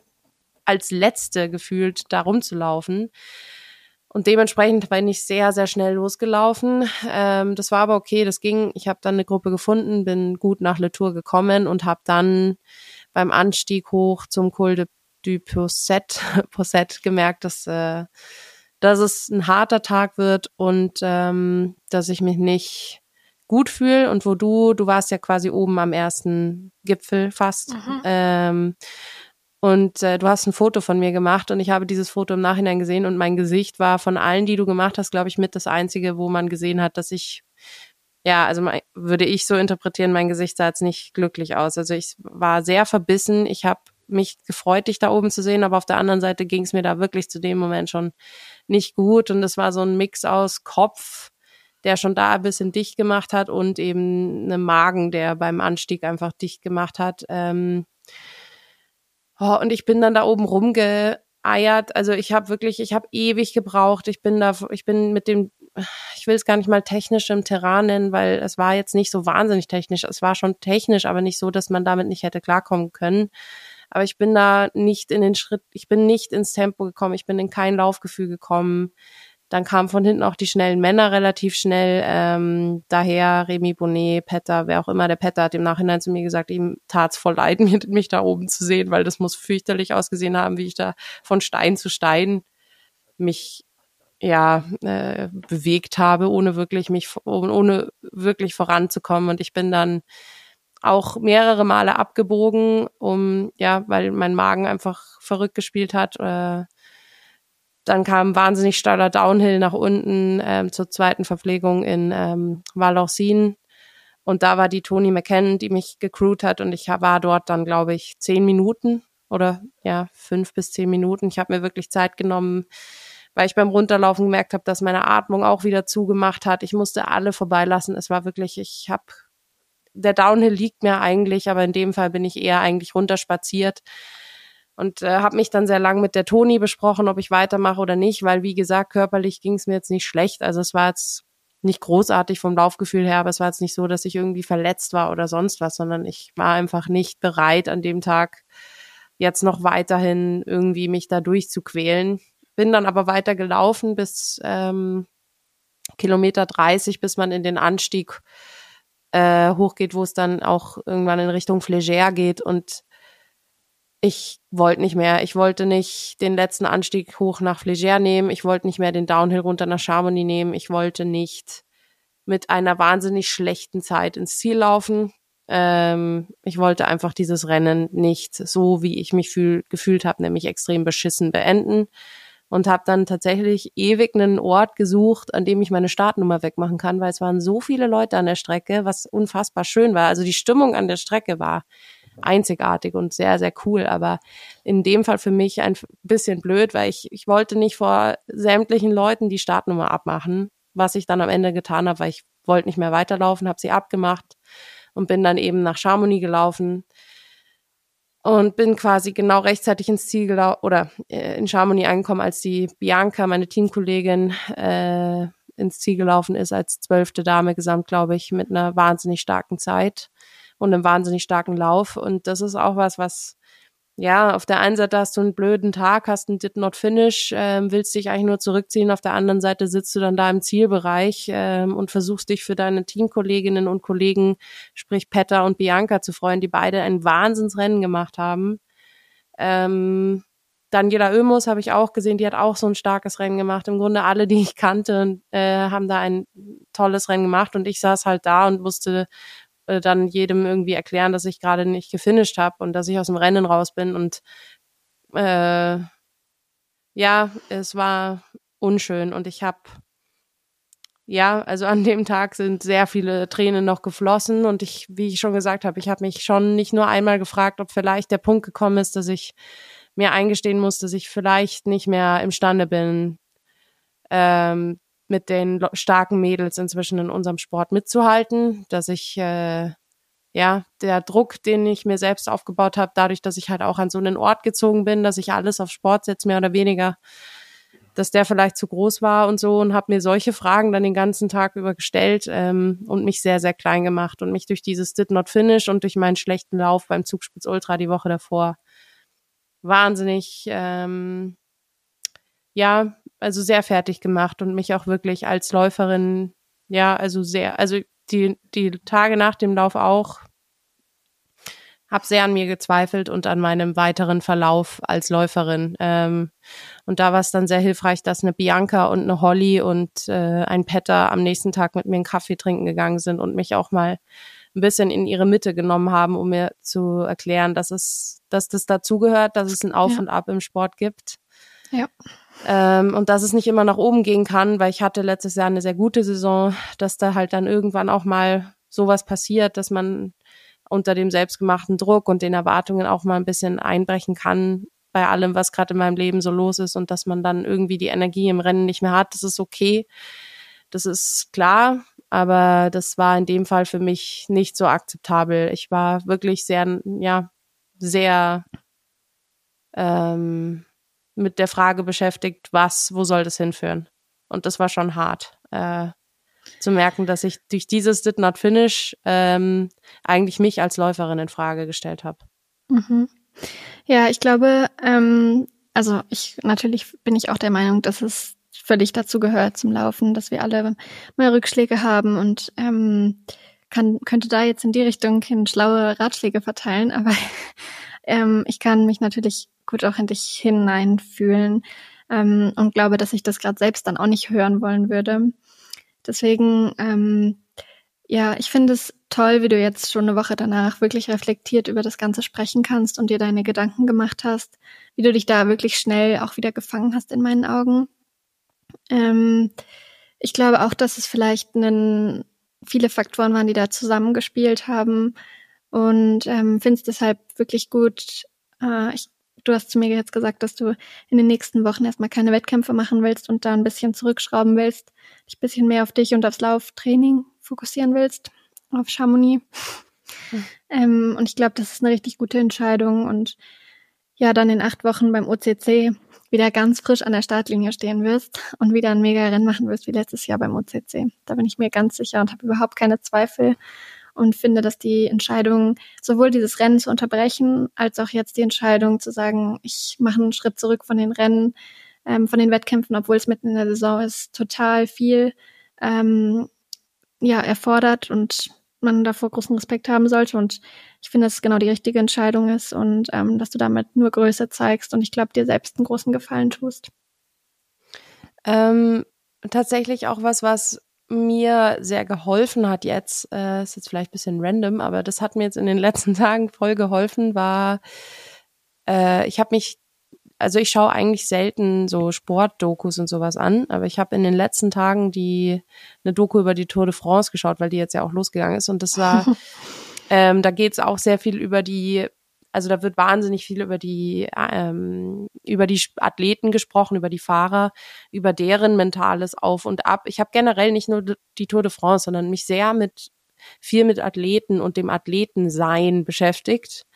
als letzte gefühlt da rumzulaufen. Und dementsprechend bin ich sehr, sehr schnell losgelaufen. Ähm, das war aber okay, das ging. Ich habe dann eine Gruppe gefunden, bin gut nach Le Tour gekommen und habe dann beim Anstieg hoch zum Col de du Posset, Posset gemerkt, dass, äh, dass es ein harter Tag wird und ähm, dass ich mich nicht gut fühle und wo du, du warst ja quasi oben am ersten Gipfel fast. Mhm. Ähm, und äh, du hast ein Foto von mir gemacht und ich habe dieses Foto im Nachhinein gesehen und mein Gesicht war von allen, die du gemacht hast, glaube ich, mit das einzige, wo man gesehen hat, dass ich ja, also mein, würde ich so interpretieren, mein Gesicht sah jetzt nicht glücklich aus. Also ich war sehr verbissen. Ich habe mich gefreut, dich da oben zu sehen, aber auf der anderen Seite ging es mir da wirklich zu dem Moment schon nicht gut und es war so ein Mix aus Kopf, der schon da ein bisschen dicht gemacht hat und eben einem Magen, der beim Anstieg einfach dicht gemacht hat. Ähm oh, und ich bin dann da oben rumgeeiert. Also ich habe wirklich, ich habe ewig gebraucht. Ich bin da, ich bin mit dem, ich will es gar nicht mal technisch im Terrain nennen, weil es war jetzt nicht so wahnsinnig technisch. Es war schon technisch, aber nicht so, dass man damit nicht hätte klarkommen können aber ich bin da nicht in den Schritt, ich bin nicht ins Tempo gekommen, ich bin in kein Laufgefühl gekommen. Dann kamen von hinten auch die schnellen Männer relativ schnell ähm, daher, Remy Bonnet, Petter, wer auch immer. Der Petter hat im Nachhinein zu mir gesagt, ihm tat's voll leid, mich da oben zu sehen, weil das muss fürchterlich ausgesehen haben, wie ich da von Stein zu Stein mich ja äh, bewegt habe, ohne wirklich mich ohne wirklich voranzukommen. Und ich bin dann auch mehrere Male abgebogen, um, ja, weil mein Magen einfach verrückt gespielt hat. Äh, dann kam wahnsinnig steiler Downhill nach unten ähm, zur zweiten Verpflegung in ähm, Valencine. Und da war die Toni McKenna, die mich gecrewt hat und ich war dort dann, glaube ich, zehn Minuten oder ja, fünf bis zehn Minuten. Ich habe mir wirklich Zeit genommen, weil ich beim Runterlaufen gemerkt habe, dass meine Atmung auch wieder zugemacht hat. Ich musste alle vorbeilassen. Es war wirklich, ich habe der Downhill liegt mir eigentlich, aber in dem Fall bin ich eher eigentlich runterspaziert und äh, habe mich dann sehr lang mit der Toni besprochen, ob ich weitermache oder nicht, weil wie gesagt, körperlich ging es mir jetzt nicht schlecht. Also es war jetzt nicht großartig vom Laufgefühl her, aber es war jetzt nicht so, dass ich irgendwie verletzt war oder sonst was, sondern ich war einfach nicht bereit an dem Tag jetzt noch weiterhin irgendwie mich da durchzuquälen. Bin dann aber weiter gelaufen bis ähm, Kilometer 30, bis man in den Anstieg äh, hochgeht, wo es dann auch irgendwann in Richtung Flégère geht und ich wollte nicht mehr. Ich wollte nicht den letzten Anstieg hoch nach Flégère nehmen. Ich wollte nicht mehr den Downhill runter nach Chamonix nehmen. Ich wollte nicht mit einer wahnsinnig schlechten Zeit ins Ziel laufen. Ähm, ich wollte einfach dieses Rennen nicht so, wie ich mich fühl, gefühlt habe, nämlich extrem beschissen beenden und habe dann tatsächlich ewig einen Ort gesucht, an dem ich meine Startnummer wegmachen kann, weil es waren so viele Leute an der Strecke, was unfassbar schön war. Also die Stimmung an der Strecke war einzigartig und sehr, sehr cool. Aber in dem Fall für mich ein bisschen blöd, weil ich, ich wollte nicht vor sämtlichen Leuten die Startnummer abmachen, was ich dann am Ende getan habe, weil ich wollte nicht mehr weiterlaufen, habe sie abgemacht und bin dann eben nach Chamonix gelaufen und bin quasi genau rechtzeitig ins Ziel gelaufen oder äh, in Chamonix angekommen, als die Bianca, meine Teamkollegin, äh, ins Ziel gelaufen ist als zwölfte Dame gesamt, glaube ich, mit einer wahnsinnig starken Zeit und einem wahnsinnig starken Lauf. Und das ist auch was, was ja, auf der einen Seite hast du einen blöden Tag, hast einen Did Not Finish, ähm, willst dich eigentlich nur zurückziehen. Auf der anderen Seite sitzt du dann da im Zielbereich ähm, und versuchst dich für deine Teamkolleginnen und Kollegen, sprich Petter und Bianca, zu freuen, die beide ein Wahnsinnsrennen gemacht haben. Ähm, Daniela Oemus habe ich auch gesehen, die hat auch so ein starkes Rennen gemacht. Im Grunde alle, die ich kannte, äh, haben da ein tolles Rennen gemacht und ich saß halt da und musste äh, dann jedem irgendwie erklären, dass ich gerade nicht gefinisht habe und dass ich aus dem Rennen raus bin. Und äh, ja, es war unschön und ich habe ja, also an dem Tag sind sehr viele Tränen noch geflossen und ich, wie ich schon gesagt habe, ich habe mich schon nicht nur einmal gefragt, ob vielleicht der Punkt gekommen ist, dass ich mir eingestehen muss, dass ich vielleicht nicht mehr imstande bin, ähm, mit den starken Mädels inzwischen in unserem Sport mitzuhalten, dass ich äh, ja der Druck, den ich mir selbst aufgebaut habe, dadurch, dass ich halt auch an so einen Ort gezogen bin, dass ich alles auf Sport setze, mehr oder weniger, dass der vielleicht zu groß war und so und habe mir solche Fragen dann den ganzen Tag über gestellt ähm, und mich sehr, sehr klein gemacht und mich durch dieses Did Not Finish und durch meinen schlechten Lauf beim Zugspitz Ultra die Woche davor wahnsinnig ähm, ja, also sehr fertig gemacht und mich auch wirklich als Läuferin, ja, also sehr, also die, die Tage nach dem Lauf auch, habe sehr an mir gezweifelt und an meinem weiteren Verlauf als Läuferin. Ähm, und da war es dann sehr hilfreich, dass eine Bianca und eine Holly und äh, ein Petter am nächsten Tag mit mir einen Kaffee trinken gegangen sind und mich auch mal ein bisschen in ihre Mitte genommen haben, um mir zu erklären, dass es, dass das dazugehört, dass es ein Auf ja. und Ab im Sport gibt. Ja. Ähm, und dass es nicht immer nach oben gehen kann, weil ich hatte letztes Jahr eine sehr gute Saison, dass da halt dann irgendwann auch mal sowas passiert, dass man unter dem selbstgemachten Druck und den Erwartungen auch mal ein bisschen einbrechen kann bei allem, was gerade in meinem Leben so los ist und dass man dann irgendwie die Energie im Rennen nicht mehr hat. Das ist okay. Das ist klar, aber das war in dem Fall für mich nicht so akzeptabel. Ich war wirklich sehr, ja, sehr ähm, mit der Frage beschäftigt, was, wo soll das hinführen? Und das war schon hart. Äh, zu merken, dass ich durch dieses Did Not Finish ähm, eigentlich mich als Läuferin in Frage gestellt habe. Mhm. Ja, ich glaube, ähm, also ich natürlich bin ich auch der Meinung, dass es völlig dazu gehört zum Laufen, dass wir alle mal Rückschläge haben und ähm, kann, könnte da jetzt in die Richtung hin schlaue Ratschläge verteilen, aber ähm, ich kann mich natürlich gut auch in dich hineinfühlen ähm, und glaube, dass ich das gerade selbst dann auch nicht hören wollen würde. Deswegen, ähm, ja, ich finde es toll, wie du jetzt schon eine Woche danach wirklich reflektiert über das Ganze sprechen kannst und dir deine Gedanken gemacht hast, wie du dich da wirklich schnell auch wieder gefangen hast in meinen Augen. Ähm, ich glaube auch, dass es vielleicht einen, viele Faktoren waren, die da zusammengespielt haben und ähm, finde es deshalb wirklich gut. Äh, ich du hast zu mir jetzt gesagt, dass du in den nächsten Wochen erstmal keine Wettkämpfe machen willst und da ein bisschen zurückschrauben willst, dich ein bisschen mehr auf dich und aufs Lauftraining fokussieren willst, auf Chamonix. Mhm. Ähm, und ich glaube, das ist eine richtig gute Entscheidung. Und ja, dann in acht Wochen beim OCC wieder ganz frisch an der Startlinie stehen wirst und wieder ein Mega-Rennen machen wirst wie letztes Jahr beim OCC. Da bin ich mir ganz sicher und habe überhaupt keine Zweifel und finde, dass die Entscheidung, sowohl dieses Rennen zu unterbrechen, als auch jetzt die Entscheidung zu sagen, ich mache einen Schritt zurück von den Rennen, ähm, von den Wettkämpfen, obwohl es mitten in der Saison ist, total viel ähm, ja, erfordert und man davor großen Respekt haben sollte. Und ich finde, dass es genau die richtige Entscheidung ist und ähm, dass du damit nur Größe zeigst und ich glaube, dir selbst einen großen Gefallen tust. Ähm, tatsächlich auch was, was mir sehr geholfen hat jetzt, äh, ist jetzt vielleicht ein bisschen random, aber das hat mir jetzt in den letzten Tagen voll geholfen, war, äh, ich habe mich, also ich schaue eigentlich selten so Sportdokus und sowas an, aber ich habe in den letzten Tagen die eine Doku über die Tour de France geschaut, weil die jetzt ja auch losgegangen ist und das war, ähm, da geht es auch sehr viel über die also da wird wahnsinnig viel über die ähm, über die Athleten gesprochen, über die Fahrer, über deren mentales Auf und Ab. Ich habe generell nicht nur die Tour de France, sondern mich sehr mit viel mit Athleten und dem Athletensein beschäftigt,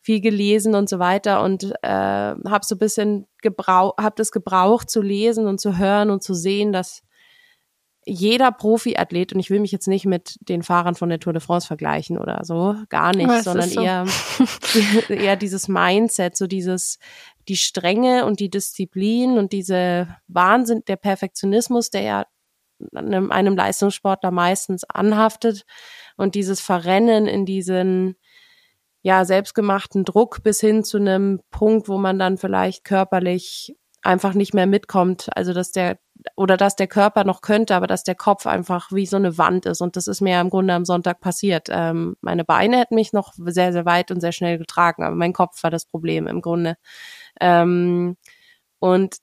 viel gelesen und so weiter und äh, habe so ein bisschen gebraucht, habe das gebraucht zu lesen und zu hören und zu sehen, dass jeder Profiathlet, und ich will mich jetzt nicht mit den Fahrern von der Tour de France vergleichen oder so, gar nicht, sondern so? eher, eher dieses Mindset, so dieses, die Strenge und die Disziplin und diese Wahnsinn, der Perfektionismus, der ja einem, einem Leistungssportler meistens anhaftet und dieses Verrennen in diesen ja selbstgemachten Druck bis hin zu einem Punkt, wo man dann vielleicht körperlich einfach nicht mehr mitkommt. Also dass der oder dass der Körper noch könnte, aber dass der Kopf einfach wie so eine Wand ist. Und das ist mir im Grunde am Sonntag passiert. Ähm, meine Beine hätten mich noch sehr, sehr weit und sehr schnell getragen, aber mein Kopf war das Problem im Grunde. Ähm, und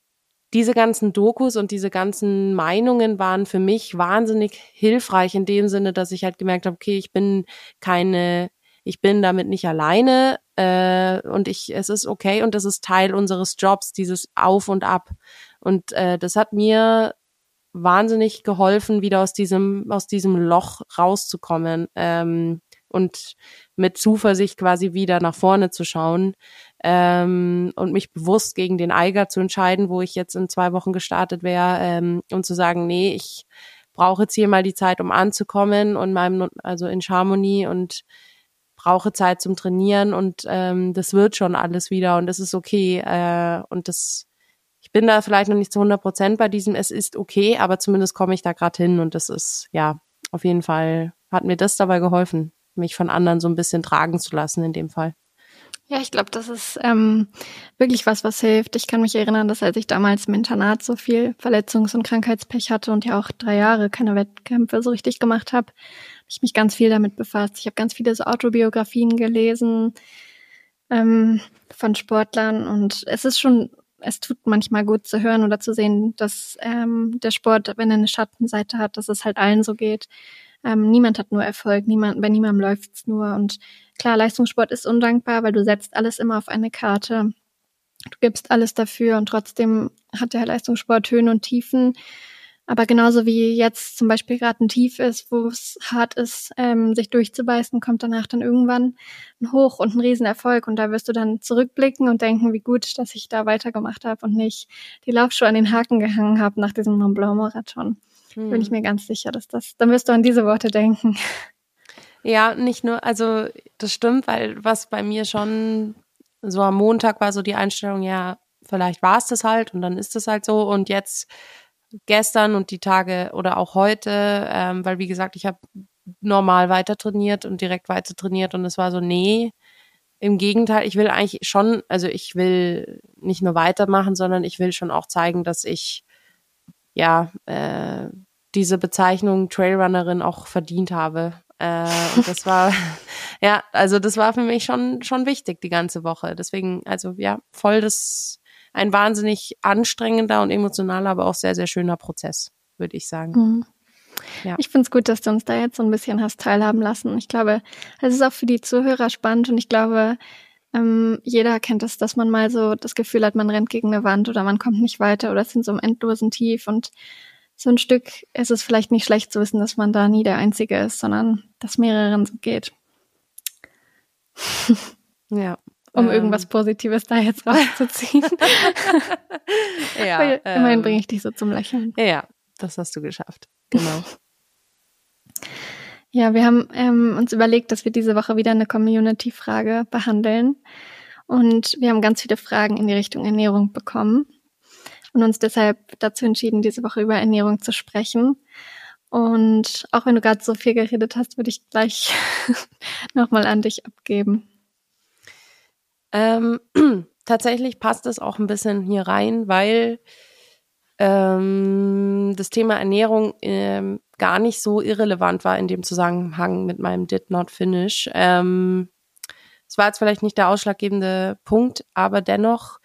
diese ganzen Dokus und diese ganzen Meinungen waren für mich wahnsinnig hilfreich in dem Sinne, dass ich halt gemerkt habe, okay, ich bin keine ich bin damit nicht alleine äh, und ich, es ist okay und das ist Teil unseres Jobs, dieses Auf und Ab. Und äh, das hat mir wahnsinnig geholfen, wieder aus diesem, aus diesem Loch rauszukommen ähm, und mit Zuversicht quasi wieder nach vorne zu schauen ähm, und mich bewusst gegen den Eiger zu entscheiden, wo ich jetzt in zwei Wochen gestartet wäre ähm, und zu sagen, nee, ich brauche jetzt hier mal die Zeit, um anzukommen und meinem, also in Harmonie und brauche Zeit zum Trainieren und ähm, das wird schon alles wieder und es ist okay. Äh, und das, ich bin da vielleicht noch nicht zu 100 Prozent bei diesem, es ist okay, aber zumindest komme ich da gerade hin und das ist, ja, auf jeden Fall hat mir das dabei geholfen, mich von anderen so ein bisschen tragen zu lassen in dem Fall. Ja, ich glaube, das ist ähm, wirklich was, was hilft. Ich kann mich erinnern, dass als ich damals im Internat so viel Verletzungs- und Krankheitspech hatte und ja auch drei Jahre keine Wettkämpfe so richtig gemacht habe, ich mich ganz viel damit befasst. Ich habe ganz viele so Autobiografien gelesen ähm, von Sportlern und es ist schon, es tut manchmal gut zu hören oder zu sehen, dass ähm, der Sport, wenn er eine Schattenseite hat, dass es halt allen so geht. Ähm, niemand hat nur Erfolg, niemand, bei niemandem läuft's nur. Und klar, Leistungssport ist undankbar, weil du setzt alles immer auf eine Karte. Du gibst alles dafür und trotzdem hat der Leistungssport Höhen und Tiefen. Aber genauso wie jetzt zum Beispiel gerade ein Tief ist, wo es hart ist, ähm, sich durchzubeißen, kommt danach dann irgendwann ein Hoch und ein Riesenerfolg. Und da wirst du dann zurückblicken und denken, wie gut, dass ich da weitergemacht habe und nicht die Laufschuhe an den Haken gehangen habe nach diesem Mont Blanc Marathon. Hm. Bin ich mir ganz sicher, dass das, dann wirst du an diese Worte denken. Ja, nicht nur, also das stimmt, weil was bei mir schon so am Montag war so die Einstellung, ja, vielleicht war es das halt und dann ist es halt so und jetzt gestern und die Tage oder auch heute, ähm, weil wie gesagt, ich habe normal weiter trainiert und direkt weiter trainiert und es war so, nee, im Gegenteil, ich will eigentlich schon, also ich will nicht nur weitermachen, sondern ich will schon auch zeigen, dass ich ja äh, diese Bezeichnung Trailrunnerin auch verdient habe. Äh, und das war ja, also das war für mich schon schon wichtig die ganze Woche. Deswegen, also ja, voll das ein wahnsinnig anstrengender und emotionaler, aber auch sehr, sehr schöner Prozess, würde ich sagen. Mhm. Ja. Ich finde es gut, dass du uns da jetzt so ein bisschen hast teilhaben lassen. Ich glaube, es ist auch für die Zuhörer spannend und ich glaube, ähm, jeder kennt es, dass man mal so das Gefühl hat, man rennt gegen eine Wand oder man kommt nicht weiter oder ist in so einem endlosen Tief und so ein Stück ist es vielleicht nicht schlecht zu wissen, dass man da nie der Einzige ist, sondern dass mehreren so geht. ja, um ähm. irgendwas Positives da jetzt rauszuziehen. ja, Weil, immerhin ähm, bringe ich dich so zum Lächeln. Ja, das hast du geschafft. Genau. Ja, wir haben ähm, uns überlegt, dass wir diese Woche wieder eine Community-Frage behandeln. Und wir haben ganz viele Fragen in die Richtung Ernährung bekommen und uns deshalb dazu entschieden, diese Woche über Ernährung zu sprechen. Und auch wenn du gerade so viel geredet hast, würde ich gleich nochmal an dich abgeben. Ähm, tatsächlich passt es auch ein bisschen hier rein, weil ähm, das Thema Ernährung ähm, gar nicht so irrelevant war in dem Zusammenhang mit meinem Did Not Finish. Ähm, es war jetzt vielleicht nicht der ausschlaggebende Punkt, aber dennoch,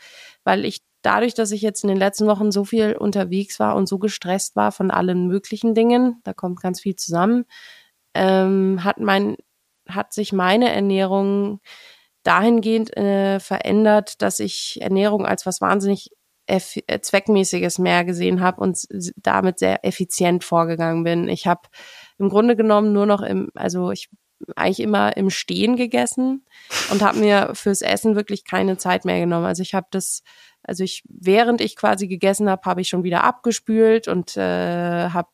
weil ich dadurch, dass ich jetzt in den letzten Wochen so viel unterwegs war und so gestresst war von allen möglichen Dingen, da kommt ganz viel zusammen, ähm, hat mein, hat sich meine Ernährung dahingehend äh, verändert, dass ich Ernährung als was wahnsinnig äh, zweckmäßiges mehr gesehen habe und damit sehr effizient vorgegangen bin. Ich habe im Grunde genommen nur noch im, also ich eigentlich immer im Stehen gegessen und habe mir fürs Essen wirklich keine Zeit mehr genommen. Also ich habe das, also ich während ich quasi gegessen habe, habe ich schon wieder abgespült und äh, habe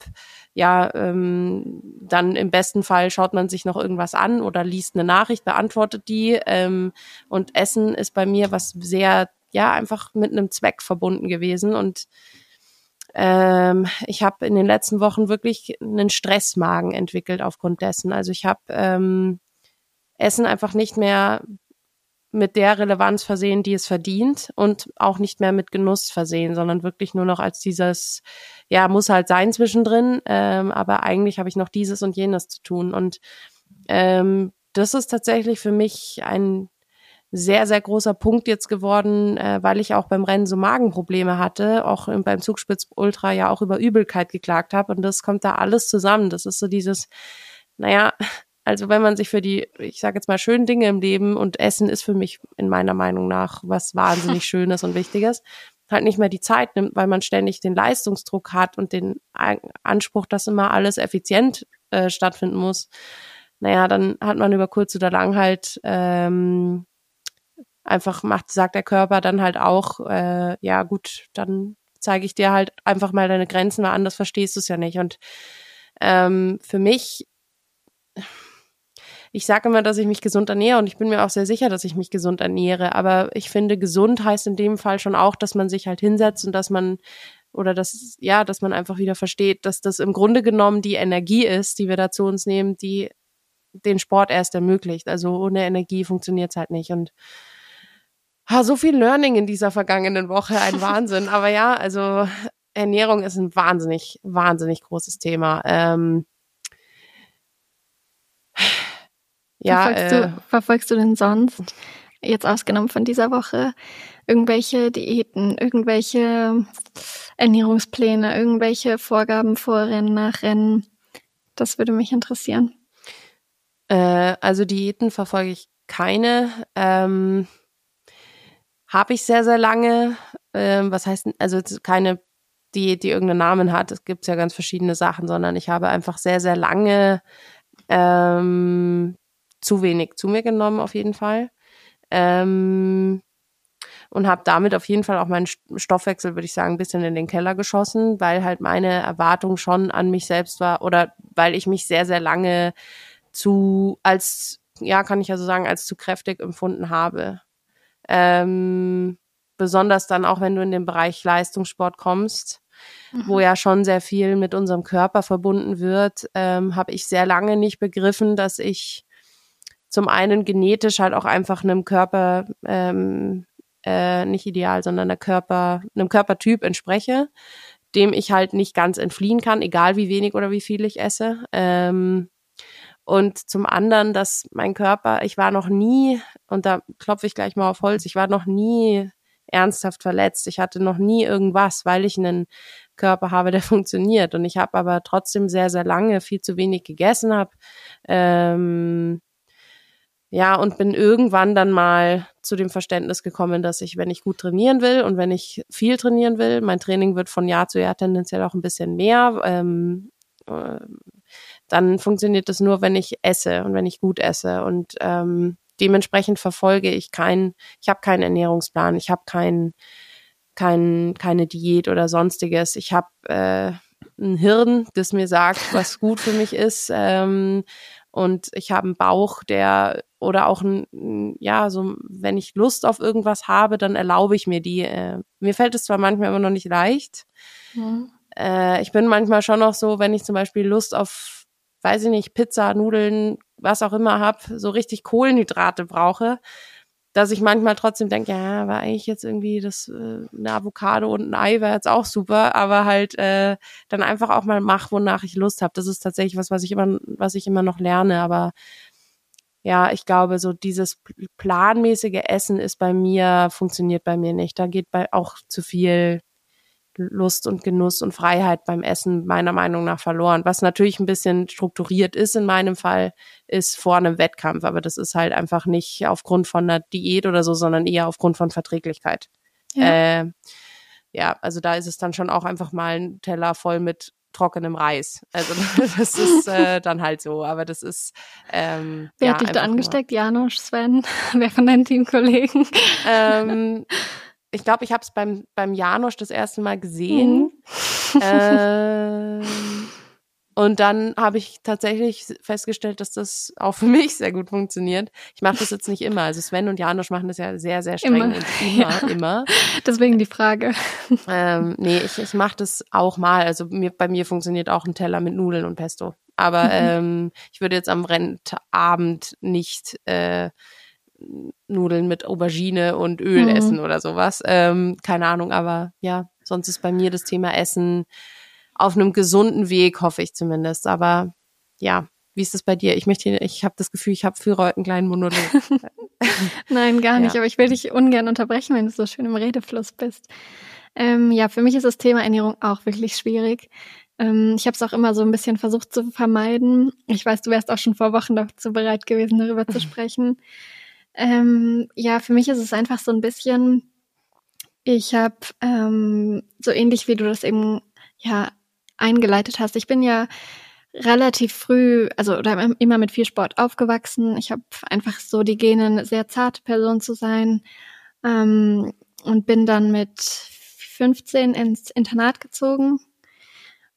ja ähm, dann im besten Fall schaut man sich noch irgendwas an oder liest eine Nachricht, beantwortet die ähm, und Essen ist bei mir was sehr ja einfach mit einem Zweck verbunden gewesen und ähm, ich habe in den letzten Wochen wirklich einen Stressmagen entwickelt aufgrund dessen. Also ich habe ähm, Essen einfach nicht mehr mit der Relevanz versehen, die es verdient und auch nicht mehr mit Genuss versehen, sondern wirklich nur noch als dieses, ja, muss halt sein zwischendrin, ähm, aber eigentlich habe ich noch dieses und jenes zu tun. Und ähm, das ist tatsächlich für mich ein sehr, sehr großer Punkt jetzt geworden, äh, weil ich auch beim Rennen so Magenprobleme hatte, auch beim Zugspitz Ultra ja auch über Übelkeit geklagt habe und das kommt da alles zusammen. Das ist so dieses, naja, also wenn man sich für die, ich sage jetzt mal, schönen Dinge im Leben und Essen ist für mich in meiner Meinung nach was wahnsinnig Schönes und Wichtiges, halt nicht mehr die Zeit nimmt, weil man ständig den Leistungsdruck hat und den Anspruch, dass immer alles effizient äh, stattfinden muss. Naja, dann hat man über kurz oder lang halt ähm, einfach macht, sagt der Körper dann halt auch, äh, ja gut, dann zeige ich dir halt einfach mal deine Grenzen, weil anders verstehst du es ja nicht. Und ähm, für mich, ich sage immer, dass ich mich gesund ernähre und ich bin mir auch sehr sicher, dass ich mich gesund ernähre. Aber ich finde, gesund heißt in dem Fall schon auch, dass man sich halt hinsetzt und dass man oder dass ja, dass man einfach wieder versteht, dass das im Grunde genommen die Energie ist, die wir da zu uns nehmen, die den Sport erst ermöglicht. Also ohne Energie funktioniert es halt nicht. Und Ha, so viel Learning in dieser vergangenen Woche, ein Wahnsinn. Aber ja, also Ernährung ist ein wahnsinnig, wahnsinnig großes Thema. Ähm, ja, verfolgst, äh, du, verfolgst du denn sonst, jetzt ausgenommen von dieser Woche, irgendwelche Diäten, irgendwelche Ernährungspläne, irgendwelche Vorgaben vor Rennen, nach Rennen? Das würde mich interessieren. Äh, also Diäten verfolge ich keine. Ähm, habe ich sehr, sehr lange. Ähm, was heißt, also keine Diät, die irgendeinen Namen hat. Es gibt ja ganz verschiedene Sachen, sondern ich habe einfach sehr, sehr lange ähm, zu wenig zu mir genommen, auf jeden Fall. Ähm, und habe damit auf jeden Fall auch meinen Stoffwechsel, würde ich sagen, ein bisschen in den Keller geschossen, weil halt meine Erwartung schon an mich selbst war oder weil ich mich sehr, sehr lange zu, als, ja, kann ich also sagen, als zu kräftig empfunden habe. Ähm, besonders dann auch, wenn du in den Bereich Leistungssport kommst, mhm. wo ja schon sehr viel mit unserem Körper verbunden wird, ähm, habe ich sehr lange nicht begriffen, dass ich zum einen genetisch halt auch einfach einem Körper ähm, äh, nicht ideal, sondern einer Körper, einem Körpertyp entspreche, dem ich halt nicht ganz entfliehen kann, egal wie wenig oder wie viel ich esse. Ähm, und zum anderen, dass mein Körper, ich war noch nie, und da klopfe ich gleich mal auf Holz, ich war noch nie ernsthaft verletzt. Ich hatte noch nie irgendwas, weil ich einen Körper habe, der funktioniert. Und ich habe aber trotzdem sehr, sehr lange viel zu wenig gegessen habe. Ähm, ja, und bin irgendwann dann mal zu dem Verständnis gekommen, dass ich, wenn ich gut trainieren will und wenn ich viel trainieren will, mein Training wird von Jahr zu Jahr tendenziell auch ein bisschen mehr. Ähm, äh, dann funktioniert das nur, wenn ich esse und wenn ich gut esse. Und ähm, dementsprechend verfolge ich keinen, ich habe keinen Ernährungsplan, ich habe keinen kein, keine Diät oder sonstiges. Ich habe äh, ein Hirn, das mir sagt, was gut für mich ist. Ähm, und ich habe einen Bauch, der oder auch ein, ja, so wenn ich Lust auf irgendwas habe, dann erlaube ich mir die. Äh, mir fällt es zwar manchmal immer noch nicht leicht. Mhm. Äh, ich bin manchmal schon noch so, wenn ich zum Beispiel Lust auf, weiß ich nicht, Pizza, Nudeln, was auch immer habe, so richtig Kohlenhydrate brauche, dass ich manchmal trotzdem denke, ja, war eigentlich jetzt irgendwie das äh, eine Avocado und ein Ei wäre jetzt auch super, aber halt äh, dann einfach auch mal mach, wonach ich Lust habe. Das ist tatsächlich was, was ich immer, was ich immer noch lerne. Aber ja, ich glaube, so dieses planmäßige Essen ist bei mir funktioniert bei mir nicht. Da geht bei auch zu viel Lust und Genuss und Freiheit beim Essen meiner Meinung nach verloren. Was natürlich ein bisschen strukturiert ist in meinem Fall, ist vor einem Wettkampf. Aber das ist halt einfach nicht aufgrund von einer Diät oder so, sondern eher aufgrund von Verträglichkeit. Ja, äh, ja also da ist es dann schon auch einfach mal ein Teller voll mit trockenem Reis. Also das ist äh, dann halt so, aber das ist ähm, Wer ja, hat dich da angesteckt? Janusz, Sven? Wer von deinen Teamkollegen? Ähm, ich glaube, ich habe es beim, beim Janosch das erste Mal gesehen. Mhm. ähm, und dann habe ich tatsächlich festgestellt, dass das auch für mich sehr gut funktioniert. Ich mache das jetzt nicht immer. Also Sven und Janosch machen das ja sehr, sehr streng immer. und immer, ja. immer. Deswegen die Frage. Ähm, nee, ich, ich mache das auch mal. Also mir, bei mir funktioniert auch ein Teller mit Nudeln und Pesto. Aber mhm. ähm, ich würde jetzt am Rennabend nicht äh, Nudeln mit Aubergine und Öl mhm. essen oder sowas. Ähm, keine Ahnung, aber ja, sonst ist bei mir das Thema Essen auf einem gesunden Weg, hoffe ich zumindest. Aber ja, wie ist das bei dir? Ich möchte, ich habe das Gefühl, ich habe für heute einen kleinen Monolog. Nein, gar nicht. Ja. Aber ich will dich ungern unterbrechen, wenn du so schön im Redefluss bist. Ähm, ja, für mich ist das Thema Ernährung auch wirklich schwierig. Ähm, ich habe es auch immer so ein bisschen versucht zu vermeiden. Ich weiß, du wärst auch schon vor Wochen dazu bereit gewesen, darüber zu sprechen. Ähm, ja, für mich ist es einfach so ein bisschen, ich habe ähm, so ähnlich wie du das eben ja eingeleitet hast. Ich bin ja relativ früh, also oder immer mit viel Sport aufgewachsen. Ich habe einfach so die Gene, eine sehr zarte Person zu sein ähm, und bin dann mit 15 ins Internat gezogen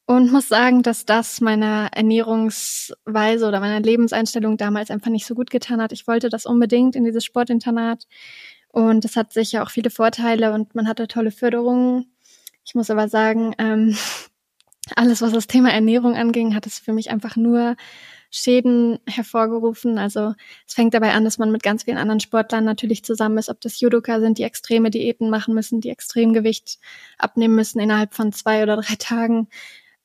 und muss sagen, dass das meiner Ernährungsweise oder meiner Lebenseinstellung damals einfach nicht so gut getan hat. Ich wollte das unbedingt in dieses Sportinternat und das hat sicher auch viele Vorteile und man hatte tolle Förderungen. Ich muss aber sagen, ähm, alles, was das Thema Ernährung anging, hat es für mich einfach nur Schäden hervorgerufen. Also es fängt dabei an, dass man mit ganz vielen anderen Sportlern natürlich zusammen ist, ob das Judoka sind, die extreme Diäten machen müssen, die Extremgewicht abnehmen müssen innerhalb von zwei oder drei Tagen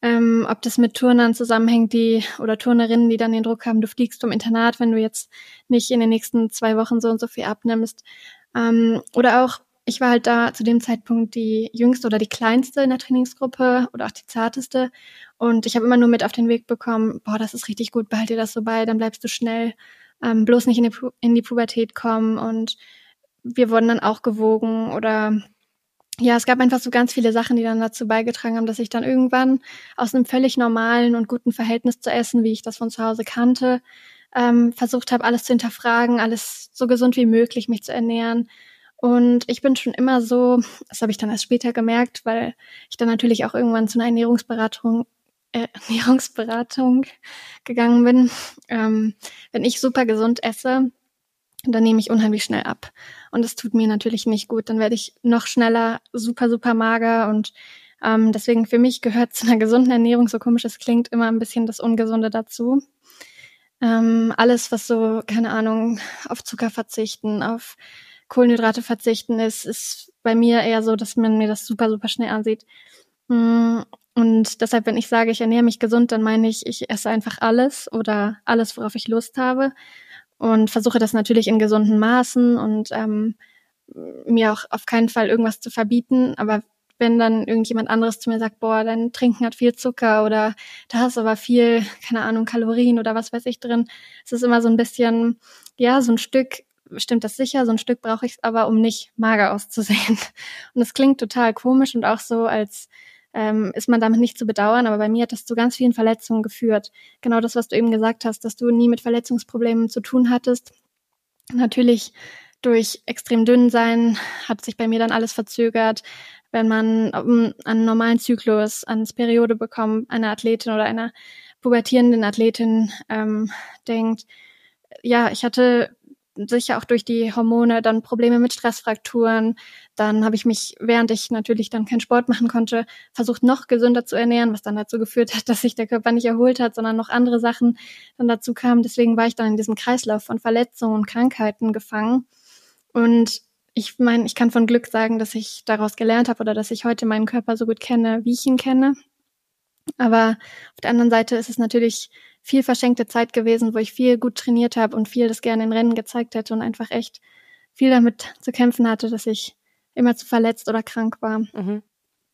ähm, ob das mit Turnern zusammenhängt, die oder Turnerinnen, die dann den Druck haben, du fliegst vom Internat, wenn du jetzt nicht in den nächsten zwei Wochen so und so viel abnimmst. Ähm, oder auch, ich war halt da zu dem Zeitpunkt die jüngste oder die kleinste in der Trainingsgruppe oder auch die zarteste. Und ich habe immer nur mit auf den Weg bekommen, boah, das ist richtig gut, behalte dir das so bei, dann bleibst du schnell, ähm, bloß nicht in die, in die Pubertät kommen. Und wir wurden dann auch gewogen oder ja, es gab einfach so ganz viele Sachen, die dann dazu beigetragen haben, dass ich dann irgendwann aus einem völlig normalen und guten Verhältnis zu essen, wie ich das von zu Hause kannte, ähm, versucht habe, alles zu hinterfragen, alles so gesund wie möglich mich zu ernähren. Und ich bin schon immer so, das habe ich dann erst später gemerkt, weil ich dann natürlich auch irgendwann zu einer Ernährungsberatung äh, Ernährungsberatung gegangen bin. Ähm, wenn ich super gesund esse, dann nehme ich unheimlich schnell ab. Und das tut mir natürlich nicht gut. Dann werde ich noch schneller super, super mager. Und ähm, deswegen für mich gehört zu einer gesunden Ernährung, so komisch es klingt, immer ein bisschen das Ungesunde dazu. Ähm, alles, was so, keine Ahnung, auf Zucker verzichten, auf Kohlenhydrate verzichten ist, ist bei mir eher so, dass man mir das super, super schnell ansieht. Mm, und deshalb, wenn ich sage, ich ernähre mich gesund, dann meine ich, ich esse einfach alles oder alles, worauf ich Lust habe und versuche das natürlich in gesunden Maßen und ähm, mir auch auf keinen Fall irgendwas zu verbieten. Aber wenn dann irgendjemand anderes zu mir sagt, boah, dein Trinken hat viel Zucker oder da hast aber viel, keine Ahnung, Kalorien oder was weiß ich drin, es ist immer so ein bisschen, ja, so ein Stück, stimmt das sicher, so ein Stück brauche ich es aber, um nicht mager auszusehen. Und es klingt total komisch und auch so, als ähm, ist man damit nicht zu bedauern, aber bei mir hat das zu ganz vielen Verletzungen geführt. Genau das, was du eben gesagt hast, dass du nie mit Verletzungsproblemen zu tun hattest. Natürlich durch extrem dünn sein hat sich bei mir dann alles verzögert. Wenn man um, einen normalen Zyklus, ans Periode bekommt, einer Athletin oder einer pubertierenden Athletin ähm, denkt, ja, ich hatte sicher auch durch die Hormone dann Probleme mit Stressfrakturen. Dann habe ich mich, während ich natürlich dann keinen Sport machen konnte, versucht noch gesünder zu ernähren, was dann dazu geführt hat, dass sich der Körper nicht erholt hat, sondern noch andere Sachen dann dazu kamen. Deswegen war ich dann in diesem Kreislauf von Verletzungen und Krankheiten gefangen. Und ich meine, ich kann von Glück sagen, dass ich daraus gelernt habe oder dass ich heute meinen Körper so gut kenne, wie ich ihn kenne. Aber auf der anderen Seite ist es natürlich viel verschenkte Zeit gewesen, wo ich viel gut trainiert habe und viel das gerne in Rennen gezeigt hätte und einfach echt viel damit zu kämpfen hatte, dass ich immer zu verletzt oder krank war. Mhm.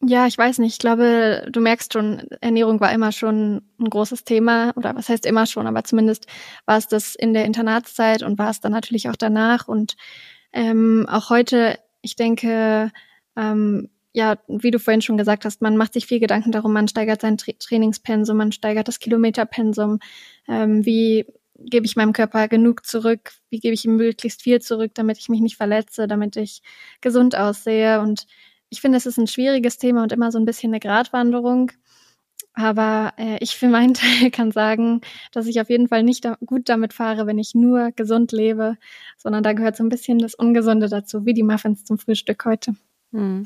Ja, ich weiß nicht. Ich glaube, du merkst schon, Ernährung war immer schon ein großes Thema oder was heißt immer schon, aber zumindest war es das in der Internatszeit und war es dann natürlich auch danach und ähm, auch heute. Ich denke, ähm, ja, wie du vorhin schon gesagt hast, man macht sich viel Gedanken darum, man steigert sein Tra Trainingspensum, man steigert das Kilometerpensum, ähm, wie gebe ich meinem Körper genug zurück, wie gebe ich ihm möglichst viel zurück, damit ich mich nicht verletze, damit ich gesund aussehe. Und ich finde, es ist ein schwieriges Thema und immer so ein bisschen eine Gratwanderung. Aber äh, ich für meinen Teil kann sagen, dass ich auf jeden Fall nicht da gut damit fahre, wenn ich nur gesund lebe, sondern da gehört so ein bisschen das Ungesunde dazu, wie die Muffins zum Frühstück heute. Hm.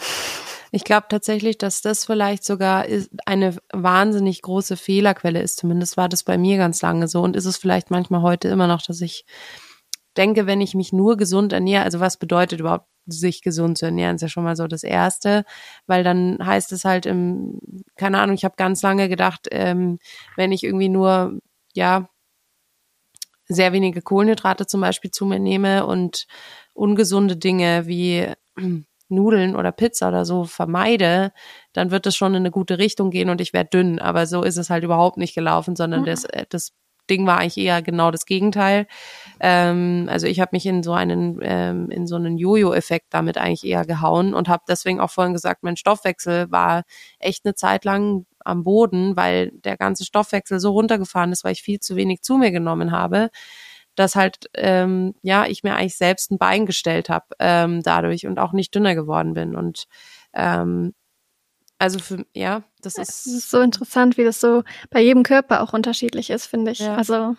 Ich glaube tatsächlich, dass das vielleicht sogar eine wahnsinnig große Fehlerquelle ist. Zumindest war das bei mir ganz lange so. Und ist es vielleicht manchmal heute immer noch, dass ich denke, wenn ich mich nur gesund ernähre, also was bedeutet überhaupt sich gesund zu ernähren, ist ja schon mal so das Erste, weil dann heißt es halt im, keine Ahnung, ich habe ganz lange gedacht, ähm, wenn ich irgendwie nur, ja, sehr wenige Kohlenhydrate zum Beispiel zu mir nehme und ungesunde Dinge wie Nudeln oder Pizza oder so vermeide, dann wird es schon in eine gute Richtung gehen und ich werde dünn. Aber so ist es halt überhaupt nicht gelaufen, sondern mhm. das, äh, das Ding war eigentlich eher genau das Gegenteil. Ähm, also ich habe mich in so einen ähm, in so einen Jojo-Effekt damit eigentlich eher gehauen und habe deswegen auch vorhin gesagt, mein Stoffwechsel war echt eine Zeit lang am Boden, weil der ganze Stoffwechsel so runtergefahren ist, weil ich viel zu wenig zu mir genommen habe dass halt ähm, ja ich mir eigentlich selbst ein Bein gestellt habe ähm, dadurch und auch nicht dünner geworden bin. Und ähm, also für ja das ist, es ist so interessant wie das so bei jedem Körper auch unterschiedlich ist finde ich. Ja. also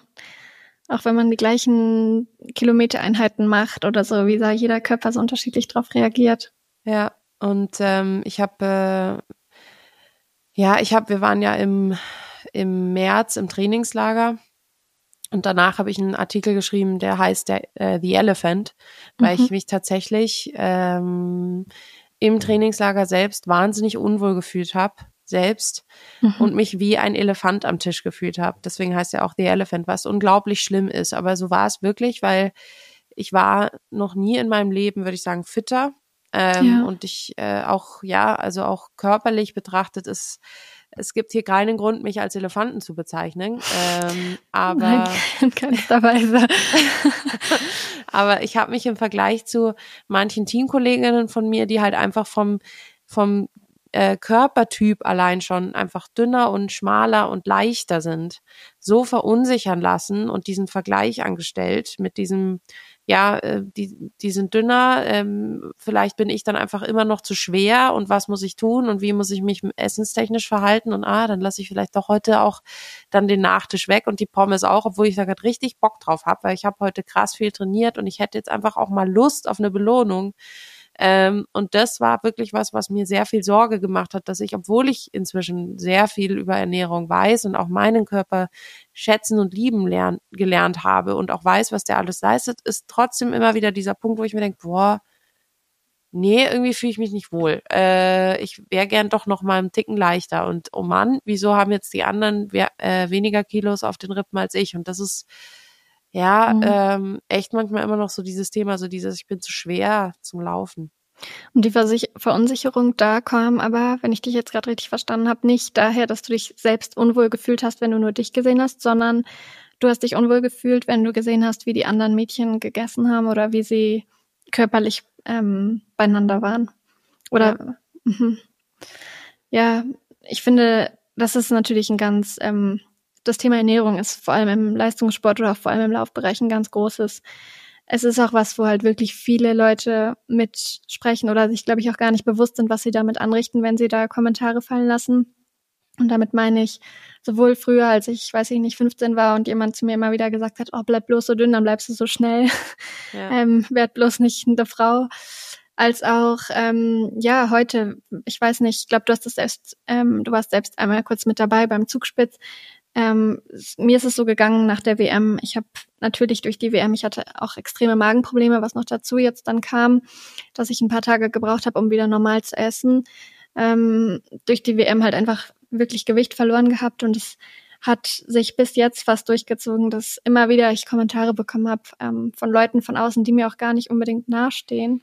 auch wenn man die gleichen Kilometereinheiten macht oder so wie da jeder Körper so unterschiedlich drauf reagiert. Ja und ähm, ich habe äh, ja ich habe wir waren ja im im März im Trainingslager und danach habe ich einen Artikel geschrieben, der heißt der, äh, The Elephant, weil mhm. ich mich tatsächlich ähm, im Trainingslager selbst wahnsinnig unwohl gefühlt habe, selbst mhm. und mich wie ein Elefant am Tisch gefühlt habe. Deswegen heißt er auch The Elephant, was unglaublich schlimm ist. Aber so war es wirklich, weil ich war noch nie in meinem Leben, würde ich sagen, fitter. Ähm, ja. Und ich äh, auch, ja, also auch körperlich betrachtet ist es gibt hier keinen Grund, mich als Elefanten zu bezeichnen. Ähm, aber Nein, Weise. aber ich habe mich im Vergleich zu manchen Teamkolleginnen von mir, die halt einfach vom vom äh, Körpertyp allein schon einfach dünner und schmaler und leichter sind, so verunsichern lassen und diesen Vergleich angestellt mit diesem ja, äh, die, die sind dünner, ähm, vielleicht bin ich dann einfach immer noch zu schwer und was muss ich tun und wie muss ich mich essenstechnisch verhalten und ah, dann lasse ich vielleicht doch heute auch dann den Nachtisch weg und die Pommes auch, obwohl ich da gerade richtig Bock drauf habe, weil ich habe heute krass viel trainiert und ich hätte jetzt einfach auch mal Lust auf eine Belohnung. Ähm, und das war wirklich was, was mir sehr viel Sorge gemacht hat, dass ich, obwohl ich inzwischen sehr viel über Ernährung weiß und auch meinen Körper schätzen und lieben lern gelernt habe und auch weiß, was der alles leistet, ist trotzdem immer wieder dieser Punkt, wo ich mir denke, boah, nee, irgendwie fühle ich mich nicht wohl. Äh, ich wäre gern doch noch mal einen Ticken leichter. Und oh Mann, wieso haben jetzt die anderen äh, weniger Kilos auf den Rippen als ich? Und das ist ja, mhm. ähm, echt manchmal immer noch so dieses Thema, so dieses, ich bin zu schwer zum Laufen. Und die Versich Verunsicherung da kam aber, wenn ich dich jetzt gerade richtig verstanden habe, nicht daher, dass du dich selbst unwohl gefühlt hast, wenn du nur dich gesehen hast, sondern du hast dich unwohl gefühlt, wenn du gesehen hast, wie die anderen Mädchen gegessen haben oder wie sie körperlich ähm, beieinander waren. Oder ja. Mhm. ja, ich finde, das ist natürlich ein ganz ähm, das Thema Ernährung ist vor allem im Leistungssport oder vor allem im Laufbereich ein ganz großes. es ist auch was, wo halt wirklich viele Leute mitsprechen oder sich, glaube ich, auch gar nicht bewusst sind, was sie damit anrichten, wenn sie da Kommentare fallen lassen. Und damit meine ich, sowohl früher, als ich, weiß ich nicht, 15 war und jemand zu mir immer wieder gesagt hat, oh, bleib bloß so dünn, dann bleibst du so schnell. Ja. ähm, werd bloß nicht eine Frau. Als auch, ähm, ja, heute, ich weiß nicht, ich glaube, du hast das selbst, ähm, du warst selbst einmal kurz mit dabei beim Zugspitz. Ähm, mir ist es so gegangen nach der WM. Ich habe natürlich durch die WM, ich hatte auch extreme Magenprobleme, was noch dazu jetzt dann kam, dass ich ein paar Tage gebraucht habe, um wieder normal zu essen. Ähm, durch die WM halt einfach wirklich Gewicht verloren gehabt und es hat sich bis jetzt fast durchgezogen, dass immer wieder ich Kommentare bekommen habe ähm, von Leuten von außen, die mir auch gar nicht unbedingt nahestehen.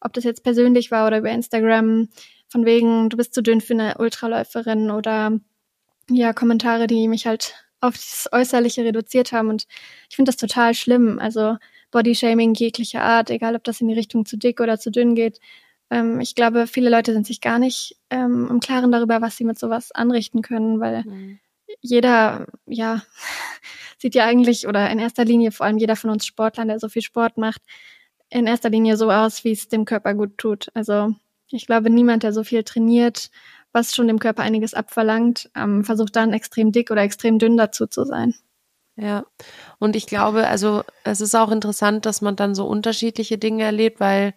Ob das jetzt persönlich war oder über Instagram, von wegen, du bist zu dünn für eine Ultraläuferin oder ja, Kommentare, die mich halt auf das Äußerliche reduziert haben. Und ich finde das total schlimm. Also Bodyshaming jeglicher Art, egal ob das in die Richtung zu dick oder zu dünn geht. Ähm, ich glaube, viele Leute sind sich gar nicht ähm, im Klaren darüber, was sie mit sowas anrichten können, weil mhm. jeder, ja, sieht ja eigentlich, oder in erster Linie vor allem jeder von uns Sportlern, der so viel Sport macht, in erster Linie so aus, wie es dem Körper gut tut. Also ich glaube, niemand, der so viel trainiert was schon dem Körper einiges abverlangt, ähm, versucht dann extrem dick oder extrem dünn dazu zu sein. Ja, und ich glaube, also es ist auch interessant, dass man dann so unterschiedliche Dinge erlebt, weil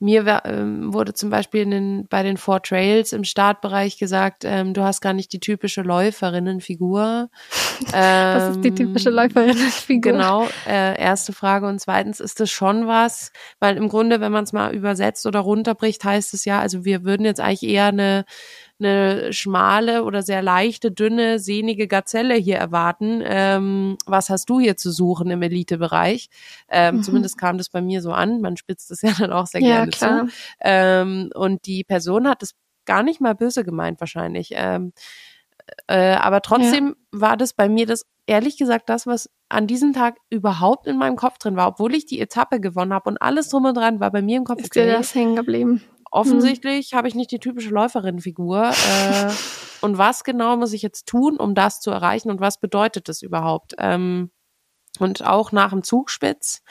mir ähm, wurde zum Beispiel den, bei den Four Trails im Startbereich gesagt, ähm, du hast gar nicht die typische Läuferinnenfigur. Ähm, was ist die typische ähm, Läuferinnenfigur? Genau, äh, erste Frage. Und zweitens ist es schon was, weil im Grunde, wenn man es mal übersetzt oder runterbricht, heißt es ja, also wir würden jetzt eigentlich eher eine eine schmale oder sehr leichte, dünne, sehnige Gazelle hier erwarten. Ähm, was hast du hier zu suchen im Elitebereich? Ähm, mhm. Zumindest kam das bei mir so an. Man spitzt es ja dann auch sehr ja, gerne klar. zu. Ähm, und die Person hat es gar nicht mal böse gemeint wahrscheinlich. Ähm, äh, aber trotzdem ja. war das bei mir das ehrlich gesagt das, was an diesem Tag überhaupt in meinem Kopf drin war, obwohl ich die Etappe gewonnen habe und alles drum und dran war bei mir im Kopf. Ist dir das hängen geblieben? Offensichtlich hm. habe ich nicht die typische Läuferinnenfigur. Äh, und was genau muss ich jetzt tun, um das zu erreichen und was bedeutet das überhaupt? Ähm, und auch nach dem Zugspitz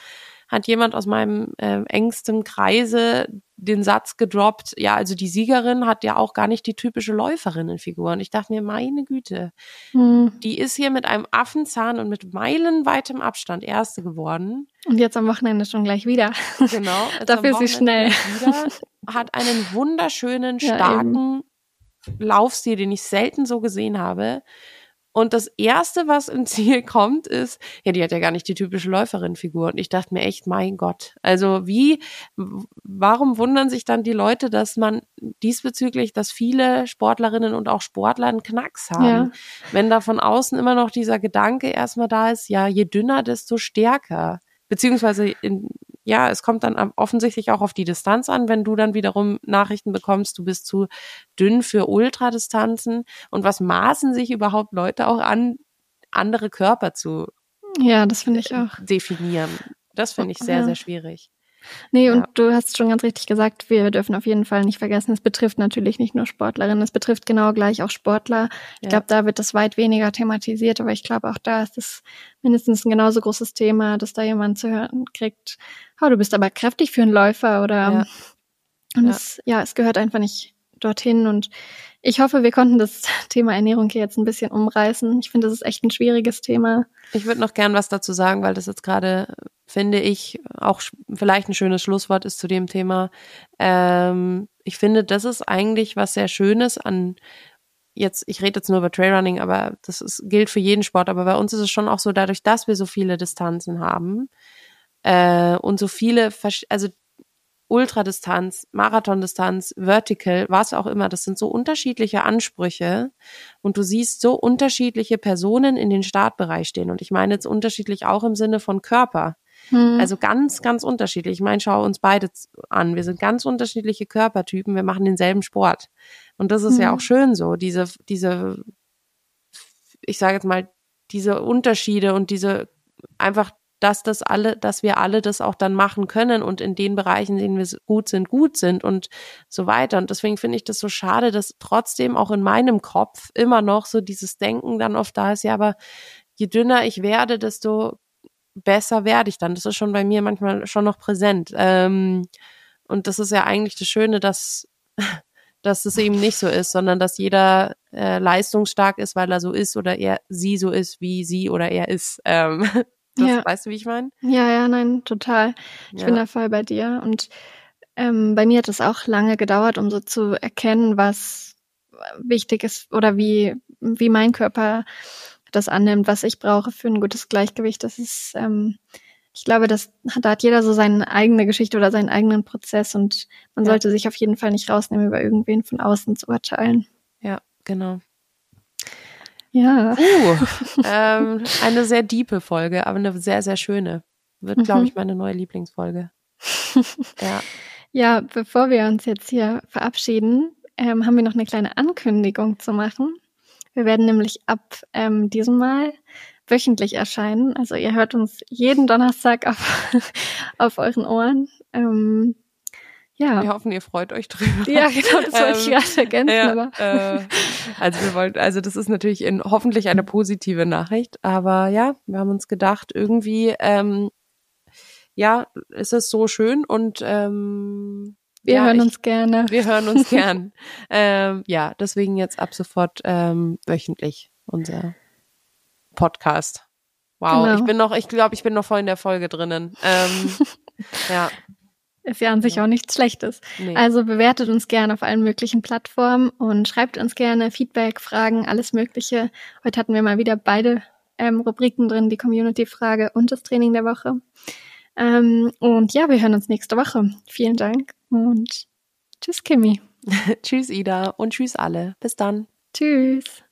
hat jemand aus meinem äh, engsten Kreise den Satz gedroppt, ja, also die Siegerin hat ja auch gar nicht die typische Läuferinnenfigur. Und ich dachte mir, meine Güte, hm. die ist hier mit einem Affenzahn und mit meilenweitem Abstand Erste geworden. Und jetzt am Wochenende schon gleich wieder. Genau. Dafür ist sie schnell. Wieder, hat einen wunderschönen, starken ja, Laufstil, den ich selten so gesehen habe. Und das erste, was im Ziel kommt, ist, ja, die hat ja gar nicht die typische Läuferin-Figur. Und ich dachte mir echt, mein Gott. Also wie, warum wundern sich dann die Leute, dass man diesbezüglich, dass viele Sportlerinnen und auch Sportler einen Knacks haben? Ja. Wenn da von außen immer noch dieser Gedanke erstmal da ist, ja, je dünner, desto stärker. Beziehungsweise in, ja, es kommt dann offensichtlich auch auf die Distanz an, wenn du dann wiederum Nachrichten bekommst, du bist zu dünn für Ultradistanzen. Und was maßen sich überhaupt Leute auch an, andere Körper zu ja, das finde ich auch. definieren? Das finde ich sehr, ja. sehr schwierig. Nee, und ja. du hast schon ganz richtig gesagt, wir dürfen auf jeden Fall nicht vergessen, es betrifft natürlich nicht nur Sportlerinnen, es betrifft genau gleich auch Sportler. Ich ja. glaube, da wird das weit weniger thematisiert, aber ich glaube, auch da ist es mindestens ein genauso großes Thema, dass da jemand zu hören kriegt, oh, du bist aber kräftig für einen Läufer oder ja. und ja. es, ja, es gehört einfach nicht dorthin und ich hoffe, wir konnten das Thema Ernährung hier jetzt ein bisschen umreißen. Ich finde, das ist echt ein schwieriges Thema. Ich würde noch gern was dazu sagen, weil das jetzt gerade, finde ich, auch vielleicht ein schönes Schlusswort ist zu dem Thema. Ähm, ich finde, das ist eigentlich was sehr Schönes an jetzt, ich rede jetzt nur über Trailrunning, aber das ist, gilt für jeden Sport, aber bei uns ist es schon auch so, dadurch, dass wir so viele Distanzen haben äh, und so viele, also Ultradistanz, Marathondistanz, Vertical, was auch immer, das sind so unterschiedliche Ansprüche und du siehst so unterschiedliche Personen in den Startbereich stehen und ich meine jetzt unterschiedlich auch im Sinne von Körper. Hm. Also ganz, ganz unterschiedlich. Ich meine, schau uns beide an. Wir sind ganz unterschiedliche Körpertypen. Wir machen denselben Sport. Und das ist hm. ja auch schön so, diese, diese, ich sage jetzt mal, diese Unterschiede und diese einfach dass das alle, dass wir alle das auch dann machen können und in den Bereichen, in denen wir gut sind, gut sind und so weiter. Und deswegen finde ich das so schade, dass trotzdem auch in meinem Kopf immer noch so dieses Denken dann oft da ist, ja, aber je dünner ich werde, desto besser werde ich dann. Das ist schon bei mir manchmal schon noch präsent. Ähm, und das ist ja eigentlich das Schöne, dass, dass es eben nicht so ist, sondern dass jeder äh, leistungsstark ist, weil er so ist oder er sie so ist, wie sie oder er ist. Ähm, das, Ja. Weißt du, wie ich meine? Ja, ja, nein, total. Ich Ja. bin da voll bei dir. Und ähm, bei mir hat es auch lange gedauert, um so zu erkennen, was wichtig ist oder wie, wie mein Körper das annimmt, was ich brauche für ein gutes Gleichgewicht. Das ist, ähm, ich glaube, das, da hat jeder so seine eigene Geschichte oder seinen eigenen Prozess und man Ja. sollte sich auf jeden Fall nicht rausnehmen, über irgendwen von außen zu urteilen. Ja, genau. Ja. Uh, ähm, eine sehr diepe Folge, aber eine sehr, sehr schöne. Wird, glaube Mhm. ich, meine neue Lieblingsfolge. Ja. Ja, bevor wir uns jetzt hier verabschieden, ähm, haben wir noch eine kleine Ankündigung zu machen. Wir werden nämlich ab ähm, diesem Mal wöchentlich erscheinen. Also ihr hört uns jeden Donnerstag auf, auf euren Ohren. Ähm, ja. Wir hoffen, ihr freut euch drüber. ja, genau, das wollte ich Ähm, gerade ergänzen, Ja, aber äh, also wir wollten, also das ist natürlich in, hoffentlich eine positive Nachricht, aber ja, wir haben uns gedacht, irgendwie, ähm, ja, ist es so schön und ähm, wir ja, hören ich, uns gerne. wir hören uns gern. ähm, ja, deswegen jetzt ab sofort ähm, wöchentlich unser Podcast. Wow, Genau. ich bin noch, ich glaube, ich bin noch voll in der Folge drinnen. Ähm, ja, Ist ja an sich auch nichts Schlechtes. nee. Also bewertet uns gerne auf allen möglichen Plattformen und schreibt uns gerne Feedback, Fragen, alles Mögliche. Heute hatten wir mal wieder beide ähm, Rubriken drin, die Community-Frage und das Training der Woche. Ähm, und ja, wir hören uns nächste Woche. Vielen Dank und tschüss, Kimi. tschüss, Ida und tschüss alle. Bis dann. Tschüss.